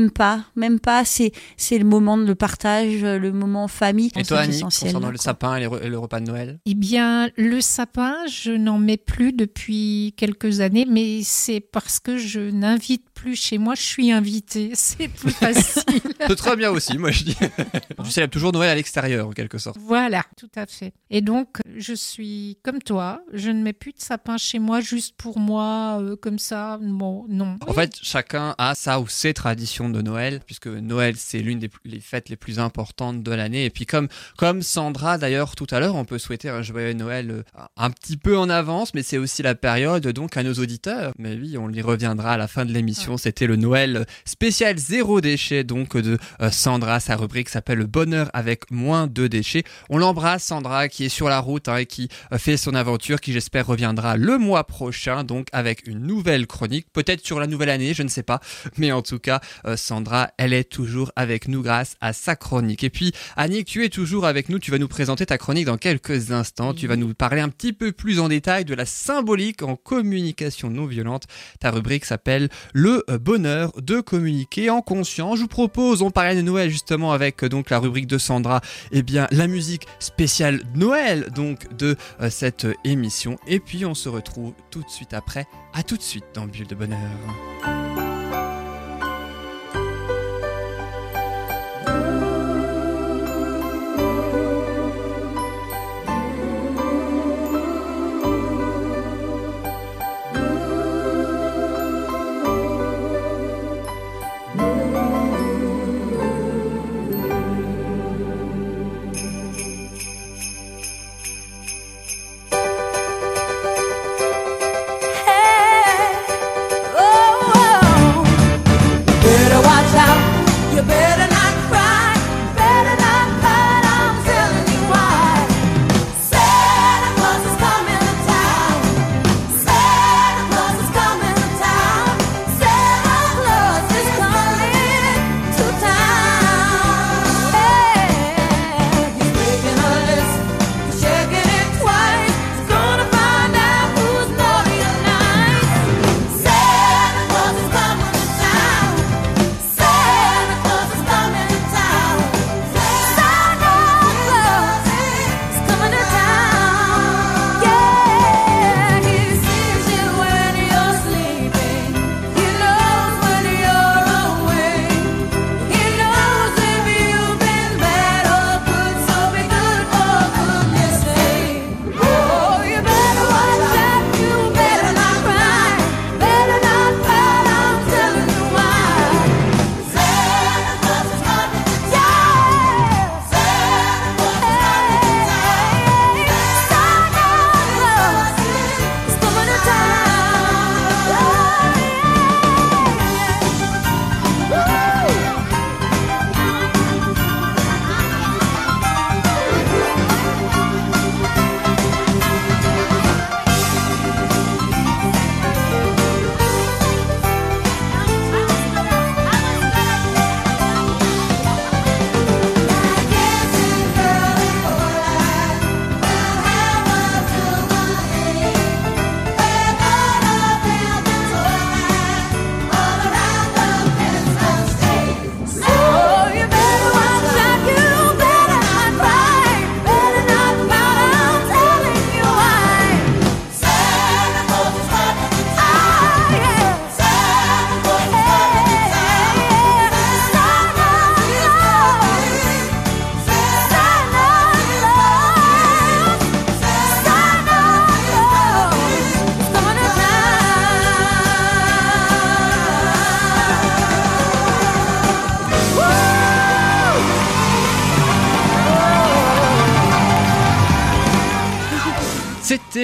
Même pas, même pas. C'est c'est le moment de le partage, le moment famille. Et toi, Annie, essentiel, concernant là, le sapin et le repas de Noël? Eh bien, le sapin, je n'en mets plus depuis quelques années, mais c'est parce que je n'invite plus chez moi, je suis invitée. C'est plus facile. C'est très bien aussi, moi je dis. tu célèbres toujours Noël à l'extérieur, en quelque sorte. voilà, tout à fait. Et donc, je suis comme toi, je ne mets plus de sapin chez moi juste pour moi, euh, comme ça. Bon, non. En fait, chacun a sa ou ses traditions de Noël, puisque Noël c'est l'une des les fêtes les plus importantes de l'année. Et puis comme comme Sandra d'ailleurs tout à l'heure, on peut souhaiter un joyeux Noël euh, un petit peu en avance, mais c'est aussi la période donc à nos auditeurs. Mais oui, on y reviendra à la fin de l'émission. C'était le Noël spécial zéro déchet donc de euh, Sandra. Sa rubrique s'appelle le bonheur avec moins de déchets. On l'embrasse Sandra qui est sur la route hein, et qui euh, fait son aventure, qui j'espère reviendra le mois prochain donc avec une nouvelle chronique, peut-être sur la nouvelle année, je ne sais pas, mais en tout cas Sandra, elle est toujours avec nous grâce à sa chronique. Et puis Annick, tu es toujours avec nous, tu vas nous présenter ta chronique dans quelques instants, tu vas nous parler un petit peu plus en détail de la symbolique en communication non violente. Ta rubrique s'appelle Le bonheur de communiquer en conscience. Je vous propose, on parlait de Noël justement avec donc la rubrique de Sandra, eh bien la musique spéciale Noël donc de euh, cette émission. Et puis on se retrouve tout de suite après. À tout de suite dans Bulle de bonheur.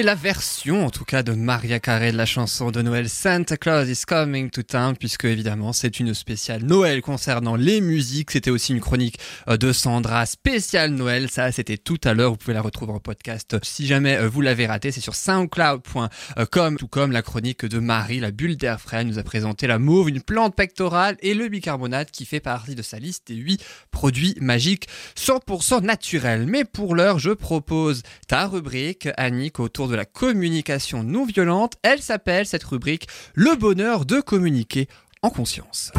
La version, en tout cas, de Maria Carey de la chanson de Noël Santa Claus is Coming to Town, puisque évidemment c'est une spéciale Noël concernant les musiques. C'était aussi une chronique euh, de Sandra spéciale Noël. Ça, c'était tout à l'heure. Vous pouvez la retrouver en podcast. Si jamais euh, vous l'avez raté, c'est sur soundcloud.com, tout comme la chronique de Marie, la bulle d'air frais, nous a présenté la mauve, une plante pectorale et le bicarbonate qui fait partie de sa liste des 8 produits magiques 100% naturels. Mais pour l'heure, je propose ta rubrique, Annick, autour de la communication non violente. Elle s'appelle, cette rubrique, Le bonheur de communiquer en conscience.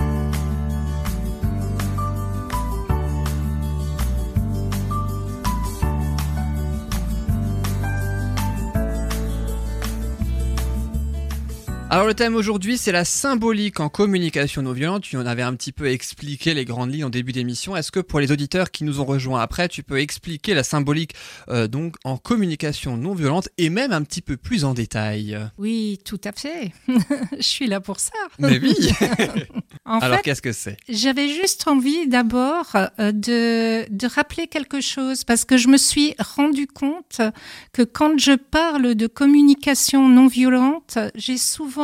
Alors le thème aujourd'hui c'est la symbolique en communication non violente. Tu en avais un petit peu expliqué les grandes lignes en début d'émission. Est-ce que pour les auditeurs qui nous ont rejoints après, tu peux expliquer la symbolique euh, donc en communication non violente et même un petit peu plus en détail? Oui, tout à fait. Je suis là pour ça. Mais oui. En Alors qu'est-ce que c'est? J'avais juste envie d'abord euh, de, de rappeler quelque chose parce que je me suis rendu compte que quand je parle de communication non violente, j'ai souvent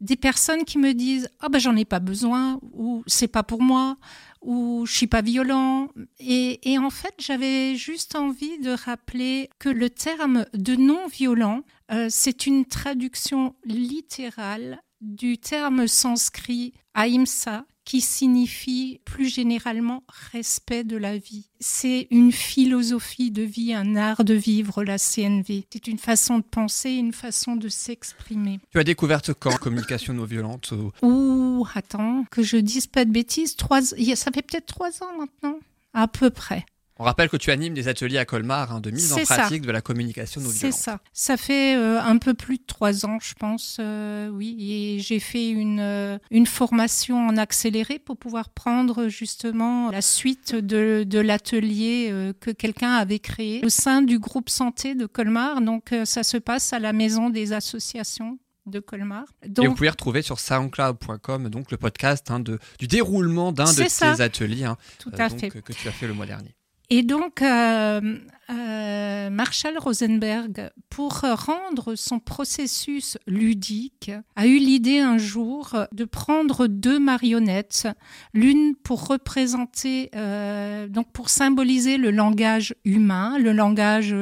des personnes qui me disent ah ben j'en ai pas besoin ou c'est pas pour moi ou je suis pas violent et, et en fait j'avais juste envie de rappeler que le terme de non violent euh, c'est une traduction littérale du terme sanskrit ahimsa qui signifie plus généralement respect de la vie. C'est une philosophie de vie, un art de vivre, la CNV. C'est une façon de penser, une façon de s'exprimer. Tu as découverte quand communication non violente ou- Ouh, attends, que je dise pas de bêtises, trois, ça fait peut-être trois ans maintenant, à peu près. On rappelle que tu animes des ateliers à Colmar hein, de mise en C'est ça. pratique de la communication non C'est violente. ça. Ça fait euh, un peu plus de trois ans, je pense, euh, oui. Et j'ai fait une, euh, une formation en accéléré pour pouvoir prendre justement la suite de, de l'atelier que quelqu'un avait créé au sein du groupe santé de Colmar. Donc, ça se passe à la maison des associations de Colmar. Et Donc, vous pouvez retrouver sur soundcloud.com donc le podcast hein, de, du déroulement d'un de C'est tes ateliers hein, tout à donc, fait. que tu as fait le mois dernier. Et donc, euh, euh, Marshall Rosenberg, pour rendre son processus ludique, a eu l'idée un jour de prendre deux marionnettes, l'une pour représenter, euh, donc pour symboliser le langage humain, le langage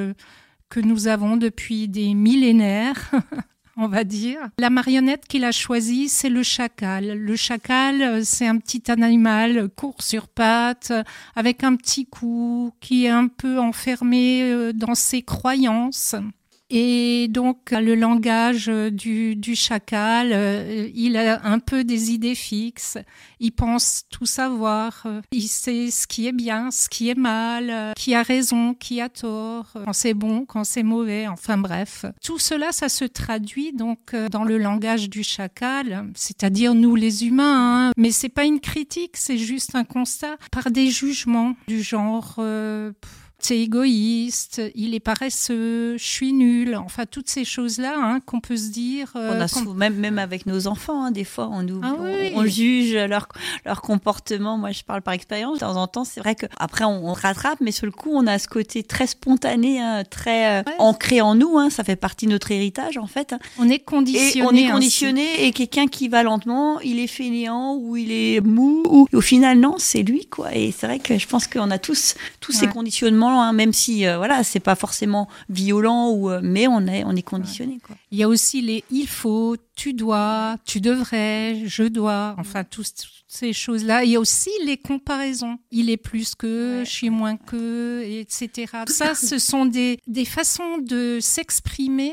que nous avons depuis des millénaires. On va dire. La marionnette qu'il a choisie, c'est le chacal. Le chacal, euh, c'est un petit animal court sur pattes, avec un petit cou, qui est un peu enfermé euh, dans ses croyances. Et donc, le langage euh, du, du chacal, euh, il a un peu des idées fixes. Il pense tout savoir. euh, Il sait ce qui est bien, ce qui est mal, qui a raison, qui a tort, quand c'est bon, quand c'est mauvais. Enfin bref, tout cela, ça se traduit donc dans le langage du chacal, c'est-à-dire nous les humains. hein. Mais c'est pas une critique, c'est juste un constat par des jugements du genre. C'est égoïste, il est paresseux, je suis nul, enfin toutes ces choses-là hein, qu'on peut se dire. euh, On a qu'on- sou- même, même avec nos enfants, hein, des fois, on, nous, Ah on, oui. on juge leur, leur comportement. Moi, je parle par expérience. De temps en temps, c'est vrai que après on, on rattrape, mais sur le coup, on a ce côté très spontané, hein, très euh, Ouais. ancré en nous. ça fait partie de notre héritage, en fait. on est Et conditionné. on est ainsi. conditionné. Et quelqu'un qui va lentement, il est fainéant ou il est mou. Ou au final, non, c'est lui, quoi. Et c'est vrai que je pense qu'on a tous tous ces Ouais. Hein, même si, euh, voilà, c'est pas forcément violent ou, euh, mais on est on est conditionné, quoi. Il y a aussi les il faut, tu dois, tu devrais, je dois, enfin toutes ces choses-là. Il y a aussi les comparaisons. Il est plus que, Ouais. je suis moins que, etc. Ça, ce sont des, des façons de s'exprimer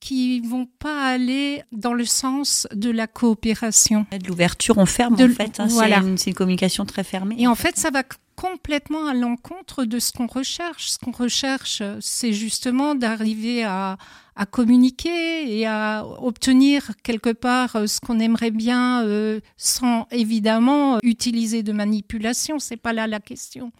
qui vont pas aller dans le sens de la coopération. De l'ouverture, on ferme De en fait. hein, voilà. C'est une, communication très fermée. Et en fait, ça va complètement à l'encontre de ce qu'on recherche. Ce qu'on recherche, c'est justement d'arriver à, communiquer et à obtenir quelque part euh, ce qu'on aimerait bien euh, sans évidemment utiliser de manipulation. C'est pas là la question.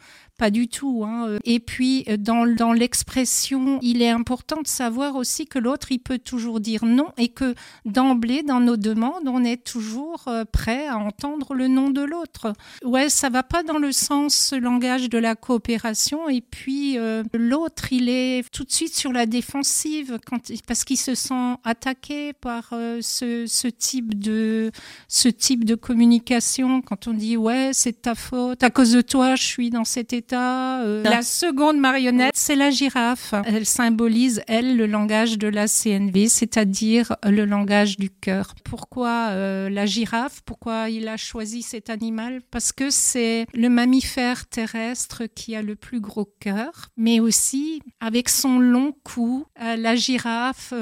Pas du tout. hein. Et puis, euh, dans, dans l'expression, il est important de savoir aussi que l'autre, il peut toujours dire non et que d'emblée, dans nos demandes, on est toujours euh, prêt à entendre le nom de l'autre. Ouais, ça va pas dans le sens, langage de la coopération. Et puis, euh, l'autre, il est tout de suite sur la défensive quand, parce qu'il se sent attaqué par ce, ce type de, ce type de communication. Quand on dit, ouais, c'est ta faute, à cause de toi, je suis dans cet état. Euh. La seconde marionnette, c'est la girafe. Elle symbolise, elle, le langage de la CNV, c'est-à-dire le langage du cœur. Pourquoi euh, la girafe? Pourquoi il a choisi cet animal? Parce que c'est le mammifère terrestre qui a le plus gros cœur, mais aussi avec son long cou, euh, la girafe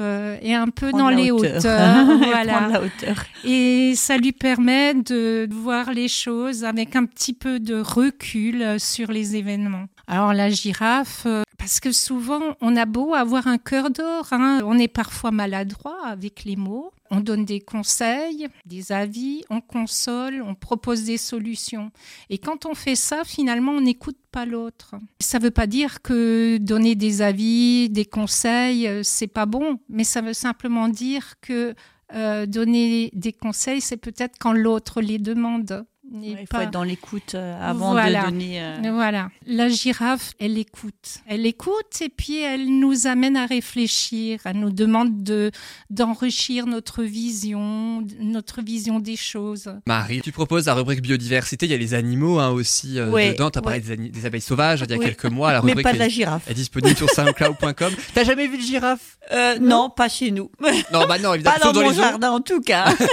est un peu Prendre dans les hauteur. hauteurs. Voilà. la hauteur. Et ça lui permet de voir les choses avec un petit peu de recul sur les Alors la girafe, euh, parce que souvent on a beau avoir un cœur d'or, hein, on est parfois maladroit avec les mots. on donne des conseils, des avis, on console, on propose des solutions. Et quand on fait ça, finalement, on n'écoute pas l'autre. Ça ne veut pas dire que donner des avis, des conseils, euh, c'est pas bon, mais ça veut simplement dire que euh, donner des conseils, c'est peut-être quand l'autre les demande. Il faut pas- être dans l'écoute euh, avant Voilà. de donner. euh, Voilà, la girafe, elle écoute. Elle écoute et puis elle nous amène à réfléchir. Elle nous demande de d'enrichir notre vision, notre vision des choses. Marie, tu proposes la rubrique biodiversité, il y a les animaux hein, aussi euh, Ouais, dedans. Tu as parlé des, abeilles sauvages il y a quelques mois. La Mais rubrique pas de est, la girafe. est disponible sur soundcloud.com. T'as jamais vu de girafe? Euh, non, pas chez nous. Non, bah non, évidemment, Pas dans sauf mon les jardin en tout cas.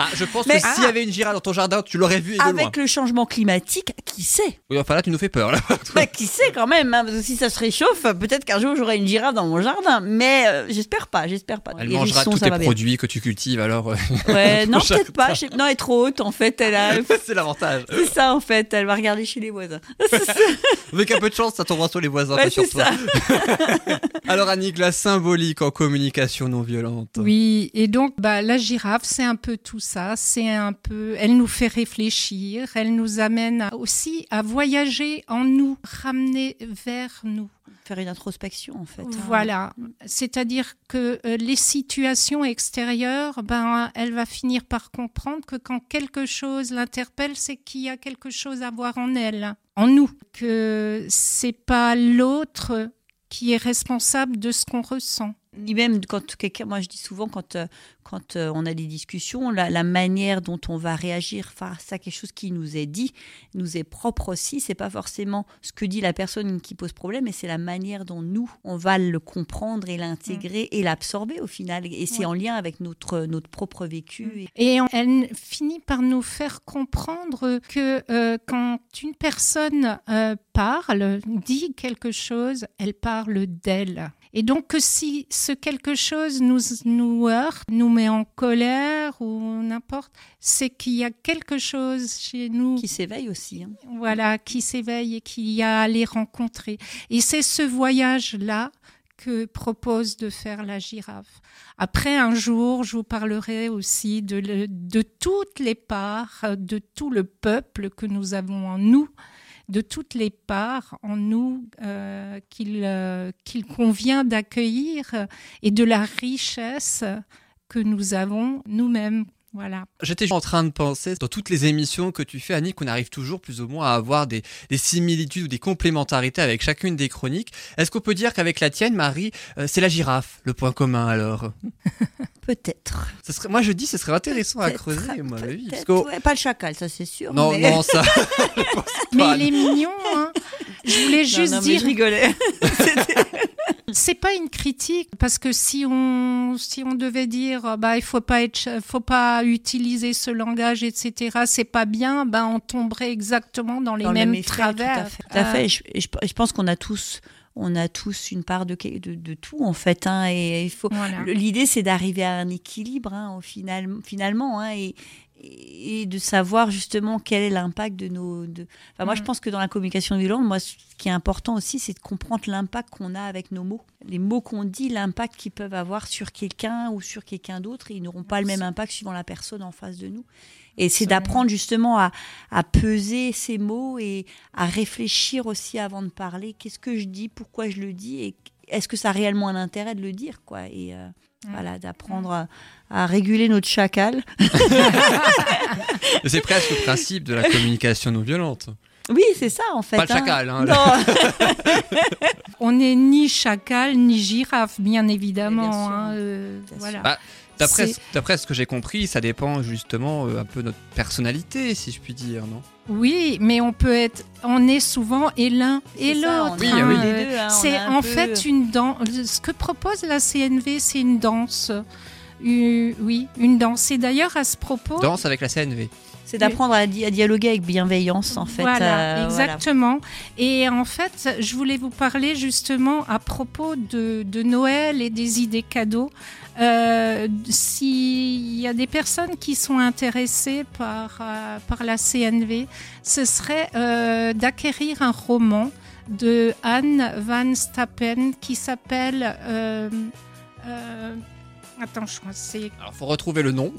Ah, je pense Mais- que s'il y avait une girafe dans ton jardin, tu l'aurais vue et de loin. Avec le changement climatique, qui sait Oui, enfin là, tu nous fais peur. Là. Bah, Qui sait quand même hein, Parce que si ça se réchauffe, peut-être qu'un jour j'aurai une girafe dans mon jardin. Mais euh, j'espère pas, j'espère pas. Elle Les mangera tous tes bien. produits que tu cultives, alors euh, Ouais, non, peut-être pas. sais- Non, elle est trop haute en fait. Elle a... c'est l'avantage. C'est ça en fait. Elle va regarder chez les voisins. Avec un peu de chance, ça tombera sur les voisins, Ouais, sur toi. Alors Annick, la symbolique en communication non violente. Oui, et donc bah, la girafe, c'est un peu tout ça. C'est un peu, elle nous fait réfléchir. Elle nous amène aussi à voyager en nous, ramener vers nous. Faire une introspection en fait. hein. Voilà, c'est-à-dire que euh, les situations extérieures, ben, elle va finir par comprendre que quand quelque chose l'interpelle, c'est qu'il y a quelque chose à voir en elle, en nous, que c'est pas l'autre qui est responsable de ce qu'on ressent. Ni même quand quelqu'un, moi je dis souvent quand, euh, quand euh, on a des discussions, la, la manière dont on va réagir face à quelque chose qui nous est dit, nous est propre aussi. C'est pas forcément ce que dit la personne qui pose problème, mais c'est la manière dont nous, on va le comprendre et l'intégrer et l'absorber au final. Et c'est Ouais. en lien avec notre, notre propre vécu. Et- Et on- elle finit par nous faire comprendre que euh, quand une personne euh, parle, dit quelque chose, elle parle d'elle. Et donc que si ce quelque chose nous, nous heurte, nous met en colère ou n'importe, c'est qu'il y a quelque chose chez nous qui s'éveille aussi. hein. voilà, qui s'éveille et qui y a à les rencontrer. Et c'est ce voyage-là que propose de faire la girafe. Après, un jour, je vous parlerai aussi de, le- de toutes les parts, de tout le peuple que nous avons en nous, de toutes les parts en nous euh, euh, qu'il convient d'accueillir et de la richesse que nous avons nous-mêmes. Voilà. J'étais en train de penser, dans toutes les émissions que tu fais, Annick, on arrive toujours plus ou moins à avoir des, des similitudes ou des complémentarités avec chacune des chroniques. Est-ce qu'on peut dire qu'avec la tienne, Marie, euh, c'est la girafe, le point commun alors? Peut-être. Ce serait, Moi je dis, ce serait intéressant à creuser, moi, oui. Parce ouais, pas le chacal, ça c'est sûr. Non, mais... non, ça. Mais il est mignon, hein. Je voulais Non, juste non, mais dire je rigolais. C'est pas une critique parce que si on si on devait dire euh, bah il faut pas être faut pas utiliser ce langage etc c'est pas bien ben on tomberait exactement dans les Dans mêmes travers. Tout à fait. Tout à fait. Et je, et je- je pense qu'on a tous, on a tous une part de, de, de tout en fait. hein, et il faut. voilà. L'idée, c'est d'arriver à un équilibre hein, au final, finalement, hein, et, et de savoir justement quel est l'impact de nos. De... Enfin, moi, je Mhm. pense que dans la communication violente, moi, ce qui est important aussi, c'est de comprendre l'impact qu'on a avec nos mots. Les mots qu'on dit, l'impact qu'ils peuvent avoir sur quelqu'un ou sur quelqu'un d'autre, ils n'auront pas le même impact suivant la personne en face de nous. Et c'est d'apprendre justement à, à peser ces mots et à réfléchir aussi avant de parler. Qu'est-ce que je dis? Pourquoi je le dis? Et est-ce que ça a réellement un intérêt de le dire quoi? Et euh, Mm. voilà, d'apprendre à, à réguler notre chacal. C'est presque le principe de la communication non violente. Oui, c'est ça en fait. Pas le hein. chacal, hein, Non. On n'est ni chacal ni girafe bien évidemment. Mais bien sûr. hein, euh, Bien voilà. sûr. Bah, D'après ce que j'ai compris, ça dépend justement euh, un peu de notre personnalité, si je puis dire, non? Oui, mais on peut être on est souvent et l'un et l'autre. Oui, un oui. peu Euh, les deux, hein, on C'est en peu- fait une danse. Ce que propose la CNV, c'est une danse. Euh, oui, une danse. Et d'ailleurs, à ce propos, Danse avec la CNV. C'est d'apprendre à, di- à dialoguer avec bienveillance en fait. Voilà, euh, exactement. Et en fait, je voulais vous parler justement à propos de, de Noël et des idées cadeaux. Euh, S'il y a des personnes qui sont intéressées par, euh, par la CNV, ce serait euh, d'acquérir un roman de Anne Van Stappen qui s'appelle... Attends, je crois que c'est. Alors, faut retrouver le nom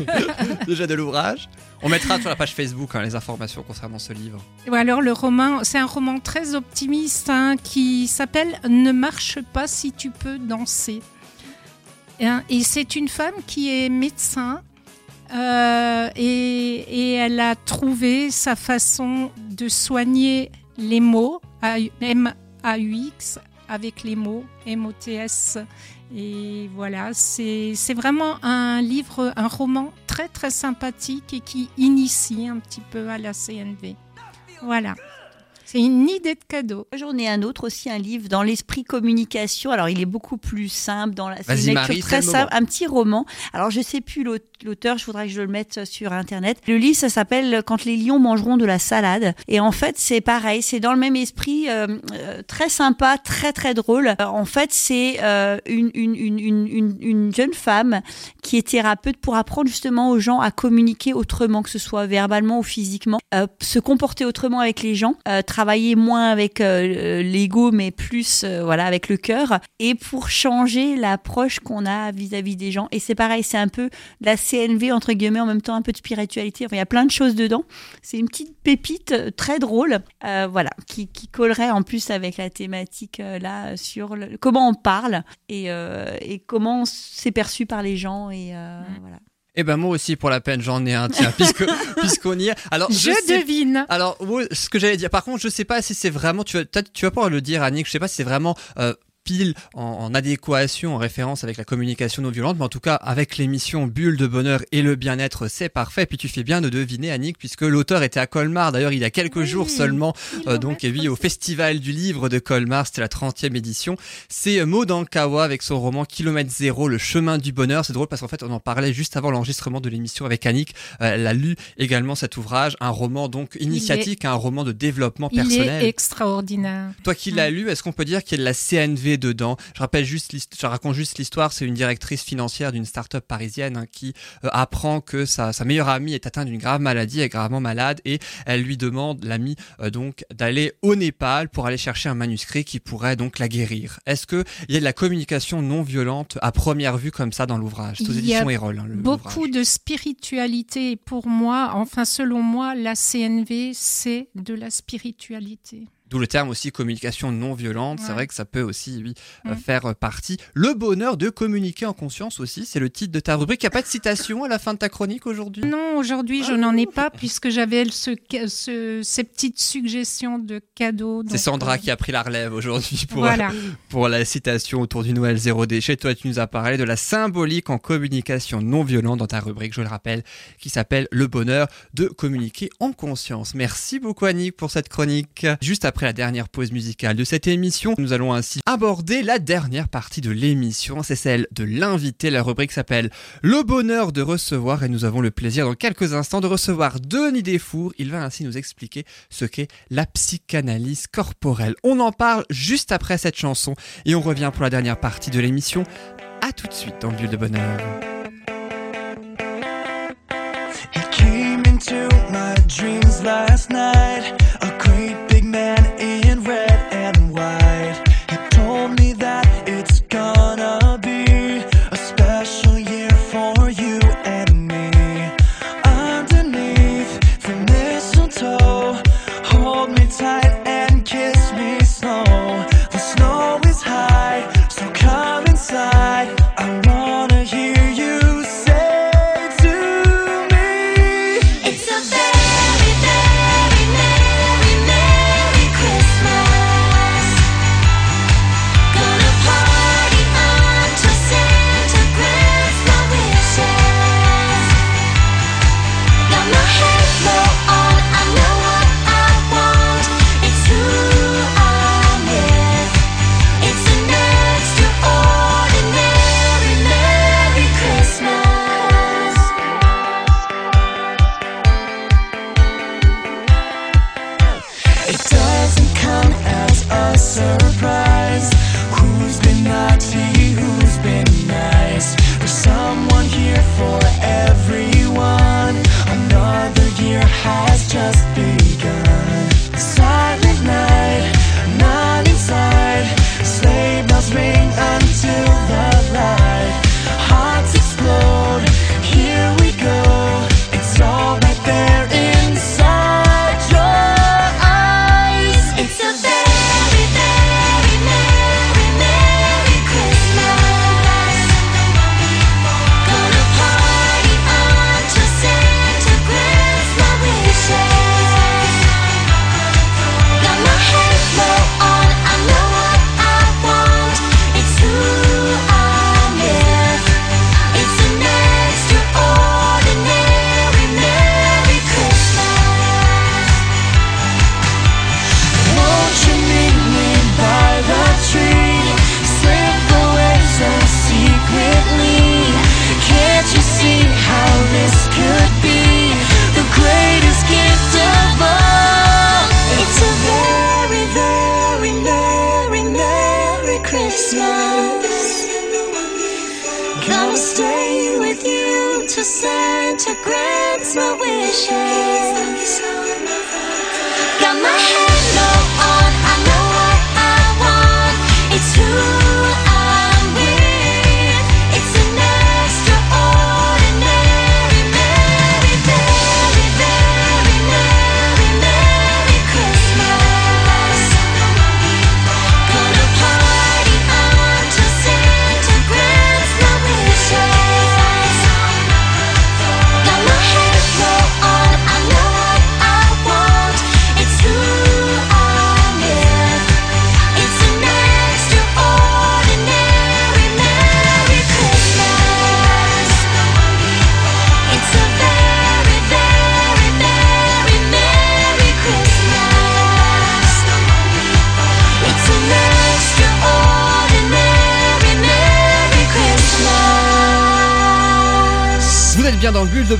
déjà de l'ouvrage. On mettra sur la page Facebook hein, les informations concernant ce livre. Ou alors le roman, c'est un roman très optimiste hein, qui s'appelle Ne marche pas si tu peux danser. Et, hein, et c'est une femme qui est médecin euh, et, et elle a trouvé sa façon de soigner les mots, M-A-U-X, avec les mots, M-O-T-S. Et voilà, c'est vraiment un livre, un roman très très sympathique et qui initie un petit peu à la CNV. Voilà. C'est une idée de cadeau. J'en ai un autre aussi, un livre dans l'esprit communication. Alors, il est beaucoup plus simple dans la. c'est Vas-y, une Marie, lecture très le simple, un petit roman. Alors, je sais plus l'aute- l'auteur. Je voudrais que je le mette sur internet. Le livre, ça s'appelle Quand les lions mangeront de la salade. Et en fait, c'est pareil. C'est dans le même esprit, euh, euh, très sympa, très très drôle. Euh, en fait, c'est euh, une, une, une, une, une- une jeune femme qui est thérapeute pour apprendre justement aux gens à communiquer autrement, que ce soit verbalement ou physiquement, euh, se comporter autrement avec les gens, euh, travailler moins avec euh, l'ego, mais plus euh, voilà avec le cœur, et pour changer l'approche qu'on a vis-à-vis des gens. Et c'est pareil, c'est un peu de la CNV entre guillemets, en même temps un peu de spiritualité. Enfin, il y a plein de choses dedans. C'est une petite pépite euh, très drôle, euh, voilà, qui, qui collerait en plus avec la thématique là sur le- comment on parle et, et comment c'est perçu par les gens et euh, voilà. Eh ben moi aussi pour la peine j'en ai un tiens puisque puisqu'on y est. Alors Je, sais- devine. Alors, ce que j'allais dire, par contre, je sais pas si c'est vraiment, tu vas, tu vas pas le dire, Annick, je sais pas si c'est vraiment euh, pile en, en adéquation, en référence avec la communication non violente, mais en tout cas, avec l'émission Bulle de bonheur et le bien-être, c'est parfait. Puis tu fais bien de deviner, Annick, puisque l'auteur était à Colmar, d'ailleurs, il y a quelques Oui, jours seulement, il euh, donc, et oui, au. Festival du Livre de Colmar, c'était la 30e édition. C'est euh, Maud Ankawa avec son roman Kilomètre Zéro, le chemin du bonheur. C'est drôle parce qu'en fait, on en parlait juste avant l'enregistrement de l'émission avec Annick. Euh, elle a lu également cet ouvrage, un roman donc initiatique, un roman de développement Il personnel. est extraordinaire. Toi qui l'as lu, est-ce qu'on peut dire qu'il y a de la CNV dedans Je rappelle juste, l'hist- je raconte juste l'histoire. C'est une directrice financière d'une start-up parisienne hein, qui euh, apprend que sa, sa meilleure amie est atteinte d'une grave maladie, est gravement malade, et elle lui demande, l'amie, euh, donc d'aller au Népal pour aller chercher un manuscrit qui pourrait donc la guérir. Est-ce que il y a de la communication non violente à première vue comme ça dans l'ouvrage? Il y a hein, Beaucoup de spiritualité. Pour moi, enfin selon moi, la CNV, c'est de la spiritualité. D'où le terme aussi communication non violente. C'est vrai que ça peut aussi oui, euh, Mm. faire euh, partie. Le bonheur de communiquer en conscience aussi, c'est le titre de ta rubrique. Il n'y a pas de citation à la fin de ta chronique aujourd'hui? Non, aujourd'hui, je n'en ai pas puisque j'avais ce, ce- ces petites suggestions de cadeaux. C'est Sandra euh, qui a pris la relève aujourd'hui pour, Voilà. pour la citation autour du Noël zéro déchet. Toi, tu nous as parlé de la symbolique en communication non violente dans ta rubrique, je le rappelle, qui s'appelle Le bonheur de communiquer en conscience. Merci beaucoup Annick pour cette chronique. Juste après la dernière pause musicale de cette émission, nous allons ainsi aborder la dernière partie de l'émission. C'est celle de l'invité. La rubrique s'appelle Le bonheur de recevoir et nous avons le plaisir dans quelques instants de recevoir Denis Desfours. Il va ainsi nous expliquer ce qu'est la psychanalyse corporelle. On en parle juste après cette chanson et on revient pour la dernière partie de l'émission. À tout de suite dans Bulle de Bonheur.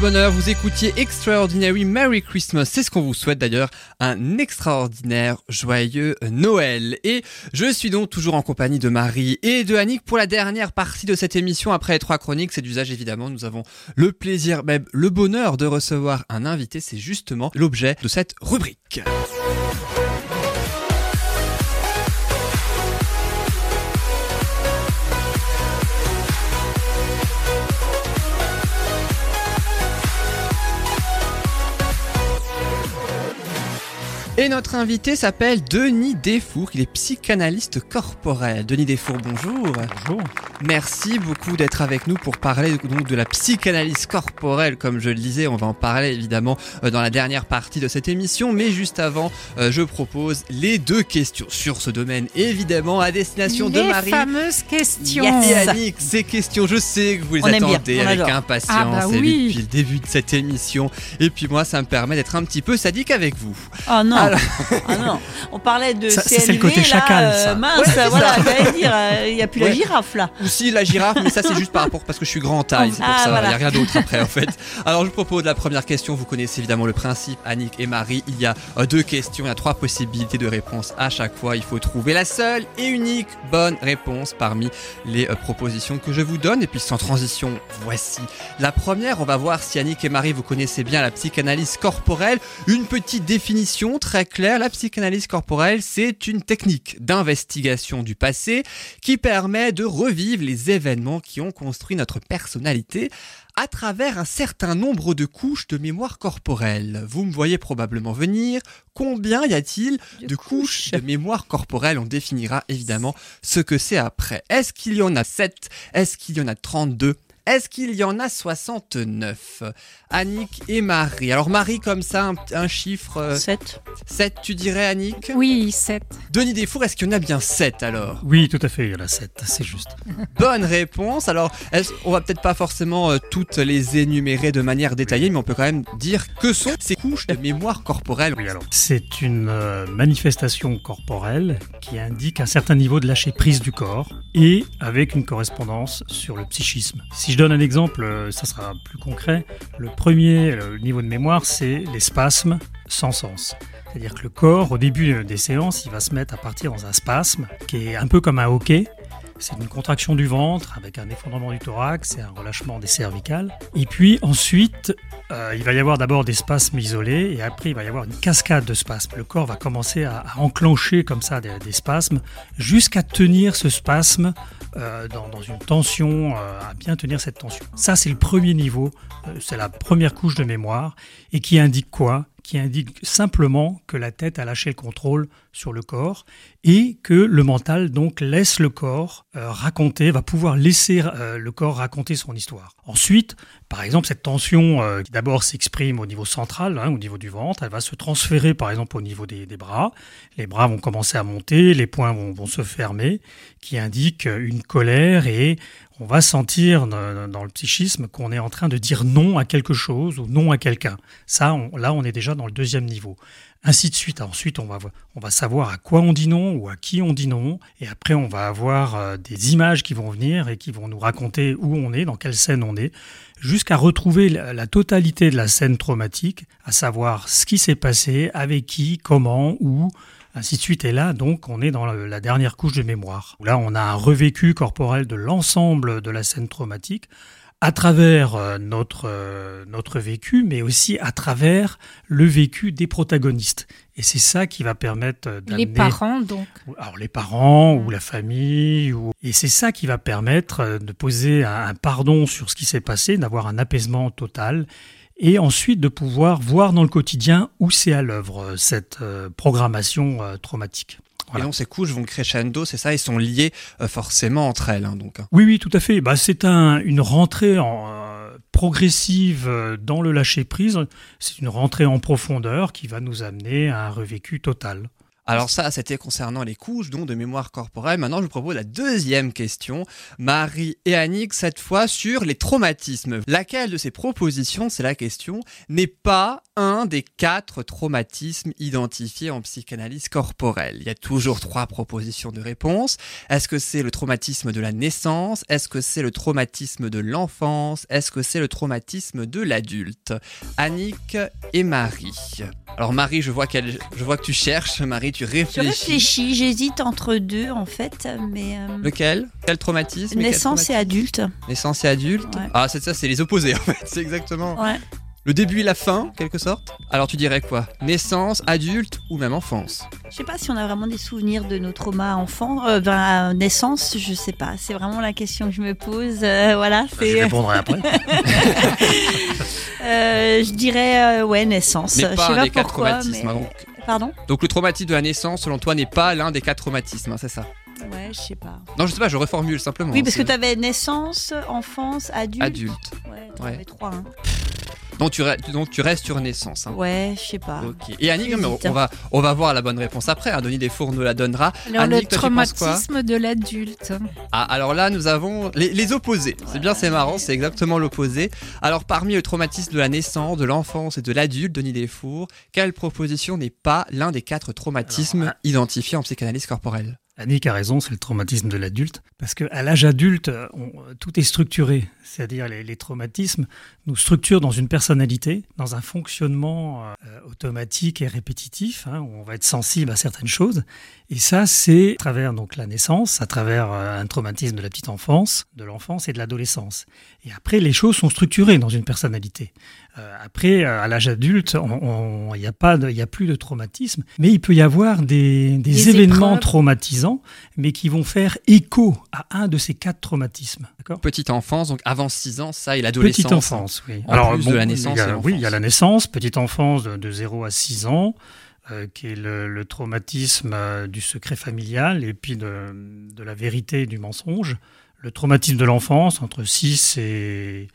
Vous écoutiez Extraordinary Merry Christmas, c'est ce qu'on vous souhaite d'ailleurs, un extraordinaire joyeux Noël. Et je suis donc toujours en compagnie de Marie et de Annick pour la dernière partie de cette émission. Après les trois chroniques, c'est d'usage évidemment, nous avons le plaisir, même le bonheur de recevoir un invité, c'est justement l'objet de cette rubrique. Et notre invité s'appelle Denis Desfour, il est psychanalyste corporel. Denis Desfour, bonjour. Bonjour. Merci beaucoup d'être avec nous pour parler donc de la psychanalyse corporelle. Comme je le disais, on va en parler évidemment euh, dans la dernière partie de cette émission. Mais juste avant, euh, je propose les deux questions sur ce domaine, évidemment à destination de Les Marie fameuses questions. Yes. et Annick. Ces questions, je sais que vous les On attendez avec adore. impatience Ah bah oui. depuis le début de cette émission. Et puis moi, ça me permet d'être un petit peu sadique avec vous. Oh non, ah non. On parlait de Ça, CLV, c'est le côté là, chacal, euh, ça. mince, Ouais, voilà, j'allais dire, euh, il n'y a plus Ouais. la girafe là. Ou si la girafe, mais ça c'est juste par rapport parce que je suis grand en taille, c'est pour Ah, ça, il voilà. n'y a rien d'autre après en fait. Alors je propose la première question, vous connaissez évidemment le principe, Annick et Marie, il y a euh, deux questions, il y a trois possibilités de réponse à chaque fois, il faut trouver la seule et unique bonne réponse parmi les euh, propositions que je vous donne, et puis sans transition, voici la première, on va voir si Annick et Marie vous connaissez bien la psychanalyse corporelle, une petite définition très claire, la psychanalyse corporelle c'est une technique d'investigation du passé qui permet de revivre les événements qui ont construit notre personnalité à travers un certain nombre de couches de mémoire corporelle. Vous me voyez probablement venir. Combien y a-t-il de, couches de mémoire corporelle? On définira évidemment ce que c'est après. Est-ce qu'il y en a 7 Est-ce qu'il y en a 32 est-ce qu'il y en a 69 Annick et Marie. Alors Marie comme ça, un, un chiffre euh, 7. 7 tu dirais Annick? Oui, 7. Denis Desfours, est-ce qu'il y en a bien 7 alors? Oui, tout à fait, il y en a 7, c'est juste. Bonne réponse. Alors, on va peut-être pas forcément euh, toutes les énumérer de manière détaillée, mais on peut quand même dire que sont ces couches de mémoire corporelle. Oui, alors, c'est une euh, manifestation corporelle qui indique un certain niveau de lâcher prise du corps et avec une correspondance sur le psychisme. Si je donne un exemple, euh, ça sera plus concret. Le premier niveau de mémoire, c'est les spasmes sans sens. C'est-à-dire que le corps, au début des séances, il va se mettre à partir dans un spasme qui est un peu comme un hockey. C'est une contraction du ventre avec un effondrement du thorax et un relâchement des cervicales. Et puis ensuite, euh, il va y avoir d'abord des spasmes isolés et après il va y avoir une cascade de spasmes. Le corps va commencer à, enclencher comme ça des, spasmes jusqu'à tenir ce spasme euh, dans, une tension, euh, à bien tenir cette tension. Ça c'est le premier niveau, c'est la première couche de mémoire et qui indique quoi? Qui indique simplement que la tête a lâché le contrôle sur le corps et que le mental donc laisse le corps euh, raconter, va pouvoir laisser euh, le corps raconter son histoire. Ensuite, par exemple, cette tension euh, qui d'abord s'exprime au niveau central, hein, au niveau du ventre, elle va se transférer par exemple au niveau des, bras. Les bras vont commencer à monter, les poings vont, vont se fermer, qui indique une colère et on va sentir dans le psychisme qu'on est en train de dire non à quelque chose ou non à quelqu'un. Ça, on- là, on est déjà dans le deuxième niveau ainsi de suite. Ensuite, on va, on va savoir à quoi on dit non ou à qui on dit non. Et après, on va avoir euh, des images qui vont venir et qui vont nous raconter où on est, dans quelle scène on est, jusqu'à retrouver la, la totalité de la scène traumatique, à savoir ce qui s'est passé, avec qui, comment, où. Ainsi de suite. Et là, donc, on est dans la, dernière couche de mémoire. Là, on a un revécu corporel de l'ensemble de la scène traumatique à travers euh, notre, euh, notre vécu, mais aussi à travers le vécu des protagonistes. Et c'est ça qui va permettre euh, Les d'amener parents, donc. alors les parents ou la famille ou... et c'est ça qui va permettre euh, de poser un, un pardon sur ce qui s'est passé, d'avoir un apaisement total et ensuite de pouvoir voir dans le quotidien où c'est à l'œuvre euh, cette euh, programmation euh, traumatique. Et donc ces couches vont crescendo, c'est ça, ils sont liés euh, forcément entre elles. hein, donc. hein. Oui, oui, tout à fait. Bah, c'est un, une rentrée en, euh, progressive dans le lâcher-prise. C'est une rentrée en profondeur qui va nous amener à un revécu total. Alors ça, c'était concernant les couches donc de mémoire corporelle. Maintenant, je vous propose la deuxième question, Marie et Annick, cette fois sur les traumatismes. Laquelle de ces propositions, c'est la question, n'est pas un des quatre traumatismes identifiés en psychanalyse corporelle? Il y a toujours trois propositions de réponse. Est-ce que c'est le traumatisme de la naissance? Est-ce que c'est le traumatisme de l'enfance? Est-ce que c'est le traumatisme de l'adulte? Annick et Marie. Alors Marie, je vois, je vois que tu cherches, Marie, tu Je réfléchis. j'hésite entre deux en fait, mais euh, Lequel? Quel traumatisme naissance et adulte. Naissance et adulte? Ouais. Ah, c'est ça, c'est les opposés en fait, c'est exactement Ouais. le début et la fin, quelque sorte. Alors tu dirais quoi? Naissance, adulte ou même enfance? Je sais pas si on a vraiment des souvenirs de nos traumas enfants, euh, ben, naissance, je sais pas. C'est vraiment la question que je me pose. euh, voilà, Je c'est. répondrai après. Euh, je dirais euh, ouais naissance. Mais je pas sais pas quatre pourquoi, traumatismes. mais- hein, donc. Pardon Donc le traumatisme de la naissance, selon toi, n'est pas l'un des quatre traumatismes, hein, c'est ça Ouais, je sais pas. Non, je sais pas, je reformule simplement. Oui, parce que tu avais naissance, enfance, adulte. Adulte. Ouais, t'en Ouais. avais trois. hein. Donc tu, re- donc tu restes sur naissance. hein. Ouais, je sais pas. Ok. Et Annick, mais on, va, on va voir la bonne réponse après. Hein. Denis Desfours nous la donnera. Alors, Annick, le toi, traumatisme de l'adulte. Ah, alors là, nous avons les, les opposés. C'est bien, c'est marrant, c'est exactement l'opposé. Alors, parmi le traumatisme de la naissance, de l'enfance et de l'adulte, Denis Desfours, quelle proposition n'est pas l'un des quatre traumatismes Alors, identifiés en psychanalyse corporelle? Annick a raison, c'est le traumatisme de l'adulte. Parce qu'à l'âge adulte, on- tout est structuré. C'est-à-dire les, les traumatismes nous structurent dans une personnalité, dans un fonctionnement euh, automatique et répétitif. hein, où on va être sensible à certaines choses. Et ça, c'est à travers donc la naissance, à travers euh, un traumatisme de la petite enfance, de l'enfance et de l'adolescence. Et après, les choses sont structurées dans une personnalité. Euh, après, euh, à l'âge adulte, il on, n'y a pas, de- il y a plus de traumatisme, mais il peut y avoir des, des Des événements épreuves. traumatisants, mais qui vont faire écho à un de ces quatre traumatismes. D'accord? Petite enfance, donc avant 6 ans, ça et l'adolescence. Petite enfance, oui. En plus de la naissance il y a- et Oui, il y a la naissance, petite enfance de, de 0 à 6 ans, euh, qui est le, le traumatisme euh, du secret familial et puis de, de la vérité et du mensonge. Le traumatisme de l'enfance, entre 6 et,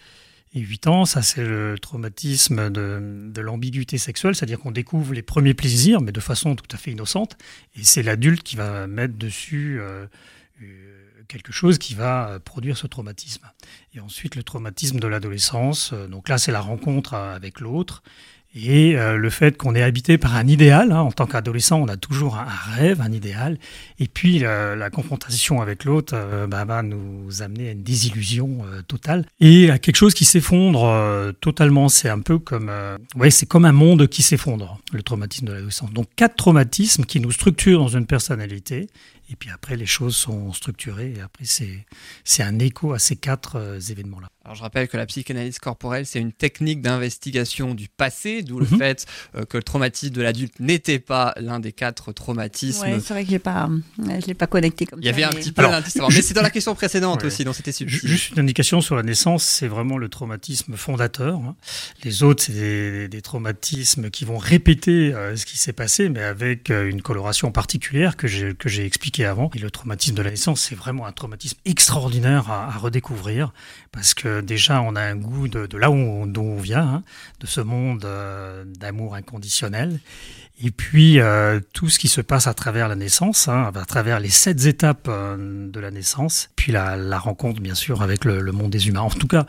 et 8 ans, ça c'est le traumatisme de, de l'ambiguïté sexuelle, c'est-à-dire qu'on découvre les premiers plaisirs, mais de façon tout à fait innocente, et c'est l'adulte qui va mettre dessus euh, euh, quelque chose qui va produire ce traumatisme. Et ensuite, le traumatisme de l'adolescence. euh, Donc là, c'est la rencontre avec l'autre. Et euh, le fait qu'on est habité par un idéal. hein, en tant qu'adolescent, on a toujours un, rêve, un idéal. Et puis, euh, la confrontation avec l'autre euh, bah, va nous amener à une désillusion euh, totale. Et à quelque chose qui s'effondre euh, totalement. C'est un peu comme... euh, ouais, c'est comme un monde qui s'effondre, le traumatisme de l'adolescence. Donc, quatre traumatismes qui nous structurent dans une personnalité. Et puis après, les choses sont structurées. Et après, c'est c'est un écho à ces quatre euh, événements-là. Alors je rappelle que la psychanalyse corporelle, c'est une technique d'investigation du passé, d'où le Mhm. fait euh, que le traumatisme de l'adulte n'était pas l'un des quatre traumatismes. Ouais, c'est vrai que j'ai pas, ouais, je l'ai pas connecté comme Il y ça. avait un petit peu l'indice, mais c'est dans la question précédente Ouais. aussi, donc c'était. Juste une indication sur la naissance, c'est vraiment le traumatisme fondateur. hein. Les autres, c'est des, des traumatismes qui vont répéter euh, ce qui s'est passé, mais avec euh, une coloration particulière que j'ai que avant. Et le traumatisme de la naissance, c'est vraiment un traumatisme extraordinaire à, redécouvrir, parce que déjà, on a un goût de, de là où on, d'où on vient, hein, de ce monde euh, d'amour inconditionnel. Et puis euh, tout ce qui se passe à travers la naissance, hein, à travers les sept étapes euh, de la naissance, puis la, la rencontre bien sûr avec le, le monde des humains. En tout cas,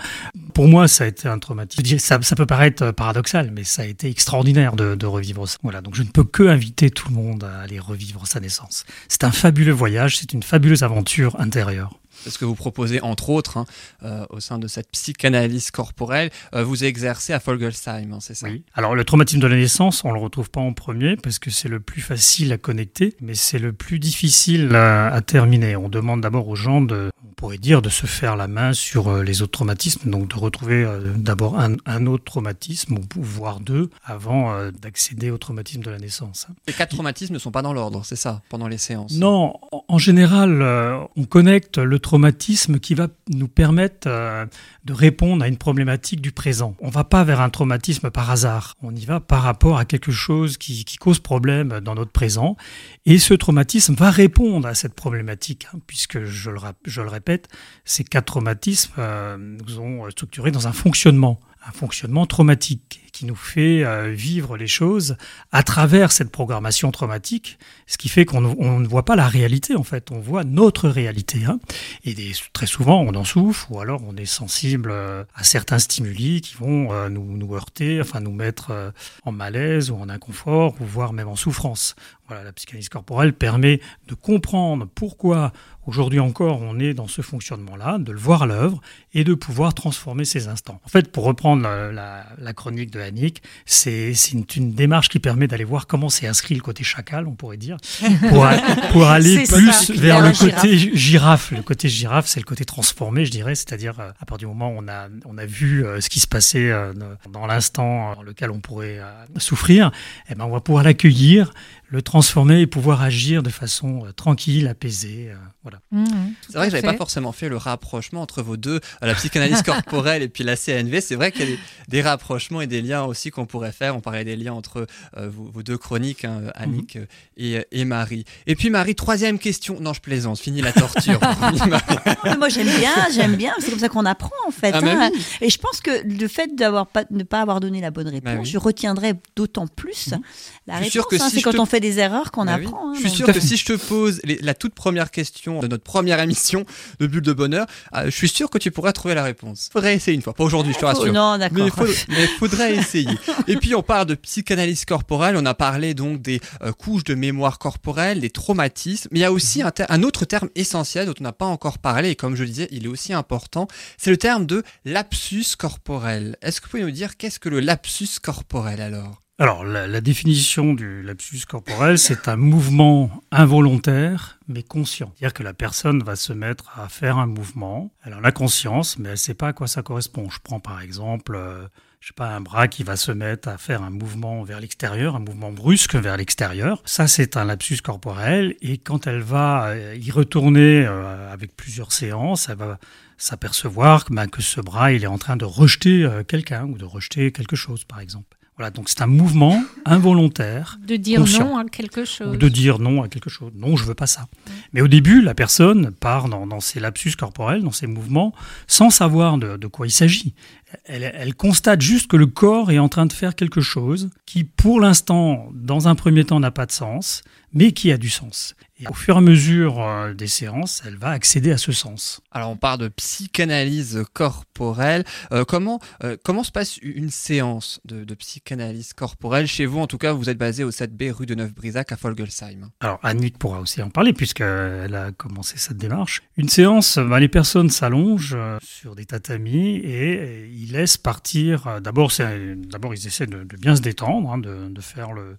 pour moi, ça a été un traumatisme. Ça, ça peut paraître paradoxal, mais ça a été extraordinaire de, de revivre ça. Voilà, donc je ne peux que inviter tout le monde à aller revivre sa naissance. C'est un fabuleux voyage, c'est une fabuleuse aventure intérieure. Ce que vous proposez, entre autres, hein, euh, au sein de cette psychanalyse corporelle. Euh, vous exercez à Folgelsheim, hein, c'est ça? Oui. Alors le traumatisme de la naissance, on le retrouve pas en premier parce que c'est le plus facile à connecter, mais c'est le plus difficile à, à terminer. On demande d'abord aux gens de, on pourrait dire, de se faire la main sur euh, les autres traumatismes, donc de retrouver euh, d'abord un, un autre traumatisme voire deux avant d'accéder au traumatisme de la naissance. Les quatre traumatismes ne sont pas dans l'ordre, c'est ça, pendant les séances? Non, en- en général, on connecte le traumatisme qui va nous permettre euh, de répondre à une problématique du présent. On va pas vers un traumatisme par hasard. On y va par rapport à quelque chose qui, cause problème dans notre présent. Et ce traumatisme va répondre à cette problématique, hein, puisque, je le, rap- je le répète, ces quatre traumatismes euh, nous ont structurés dans un fonctionnement un fonctionnement traumatique qui nous fait euh, vivre les choses à travers cette programmation traumatique, ce qui fait qu'on ne- voit pas la réalité en fait, on voit notre réalité. hein. Et très souvent on en souffre ou alors on est sensible euh, à certains stimuli qui vont euh, nous, heurter, enfin nous mettre en malaise ou en inconfort ou voire même en souffrance. Voilà, la psychanalyse corporelle permet de comprendre pourquoi aujourd'hui encore on est dans ce fonctionnement-là, de le voir à l'œuvre et de pouvoir transformer ces instants. En fait, pour reprendre la- la chronique de Annick, c'est une, démarche qui permet d'aller voir comment c'est inscrit le côté chacal, on pourrait dire, pour, a- pour aller plus ça, vers le côté girafe. Le côté girafe, c'est le côté transformé, je dirais, c'est-à-dire euh, à partir du moment où on a, on a vu euh, ce qui se passait euh, dans l'instant dans lequel on pourrait souffrir, eh ben, on va pouvoir l'accueillir, le transformer et pouvoir agir de façon euh, tranquille, apaisée. euh, voilà. Mhm, C'est vrai que j'avais pas forcément fait le rapprochement entre vos deux, euh, la psychanalyse corporelle et puis la CNV. C'est vrai qu'il y a des, des rapprochements et des liens aussi qu'on pourrait faire. On parlait des liens entre euh, vos, vos deux chroniques, hein, Annick euh, et, et Marie. Et puis Marie, troisième question. Non, je plaisante. Fini la torture. Moi j'aime bien, j'aime bien. C'est comme ça qu'on apprend en fait. Ah, hein. oui. Et je pense que le fait d'avoir pas, ne pas avoir donné la bonne réponse, Bah oui. je retiendrai d'autant plus la Je suis sûr réponse. que hein. si je quand te- on fait des erreurs qu'on Bah oui. apprend. hein, je suis sûr que si je te pose les- la toute première question de notre première émission de Bulle de Bonheur, euh, je suis sûr que tu pourras trouver la réponse. Faudrait essayer une fois. Pas aujourd'hui, je te Oh, rassure. non, d'accord. Mais faut- mais faudrait essayer. Et puis on parle de psychanalyse corporelle, on a parlé donc des euh, couches de mémoire corporelle, des traumatismes, mais il y a aussi un, ter- un autre terme essentiel dont on n'a pas encore parlé, et comme je le disais, il est aussi important, c'est le terme de lapsus corporel. Est-ce que vous pouvez nous dire qu'est-ce que le lapsus corporel alors? Alors, la, la définition du lapsus corporel, c'est un mouvement involontaire mais conscient. C'est-à-dire que la personne va se mettre à faire un mouvement, elle en a conscience, mais elle ne sait pas à quoi ça correspond. Je prends par exemple, euh, je sais pas, un bras qui va se mettre à faire un mouvement vers l'extérieur, un mouvement brusque vers l'extérieur. Ça, c'est un lapsus corporel, et quand elle va euh, y retourner euh, avec plusieurs séances, elle va s'apercevoir que, ben, que ce bras, il est en train de rejeter euh, quelqu'un ou de rejeter quelque chose, par exemple. Voilà, donc c'est un mouvement involontaire De dire Conscient. non à quelque chose. ou de dire non à quelque chose. Non, je veux pas ça. Mais au début, la personne part dans, dans ses lapsus corporels, dans ses mouvements, sans savoir de, de quoi il s'agit. Elle, elle constate juste que le corps est en train de faire quelque chose qui, pour l'instant, dans un premier temps, n'a pas de sens, mais qui a du sens. Et au fur et à mesure euh, des séances, elle va accéder à ce sens. Alors on parle de psychanalyse corporelle. Euh, comment, euh, comment se passe une séance de, de psychanalyse corporelle chez vous? En tout cas, vous êtes basé au 7B rue de Neuf-Brisac à Folgelsheim. Alors Annick pourra aussi en parler puisqu'elle a commencé cette démarche. Une séance, bah, les personnes s'allongent sur des tatamis et ils laissent partir. D'abord, d'abord ils essaient de, de bien se détendre, hein, de, de faire le,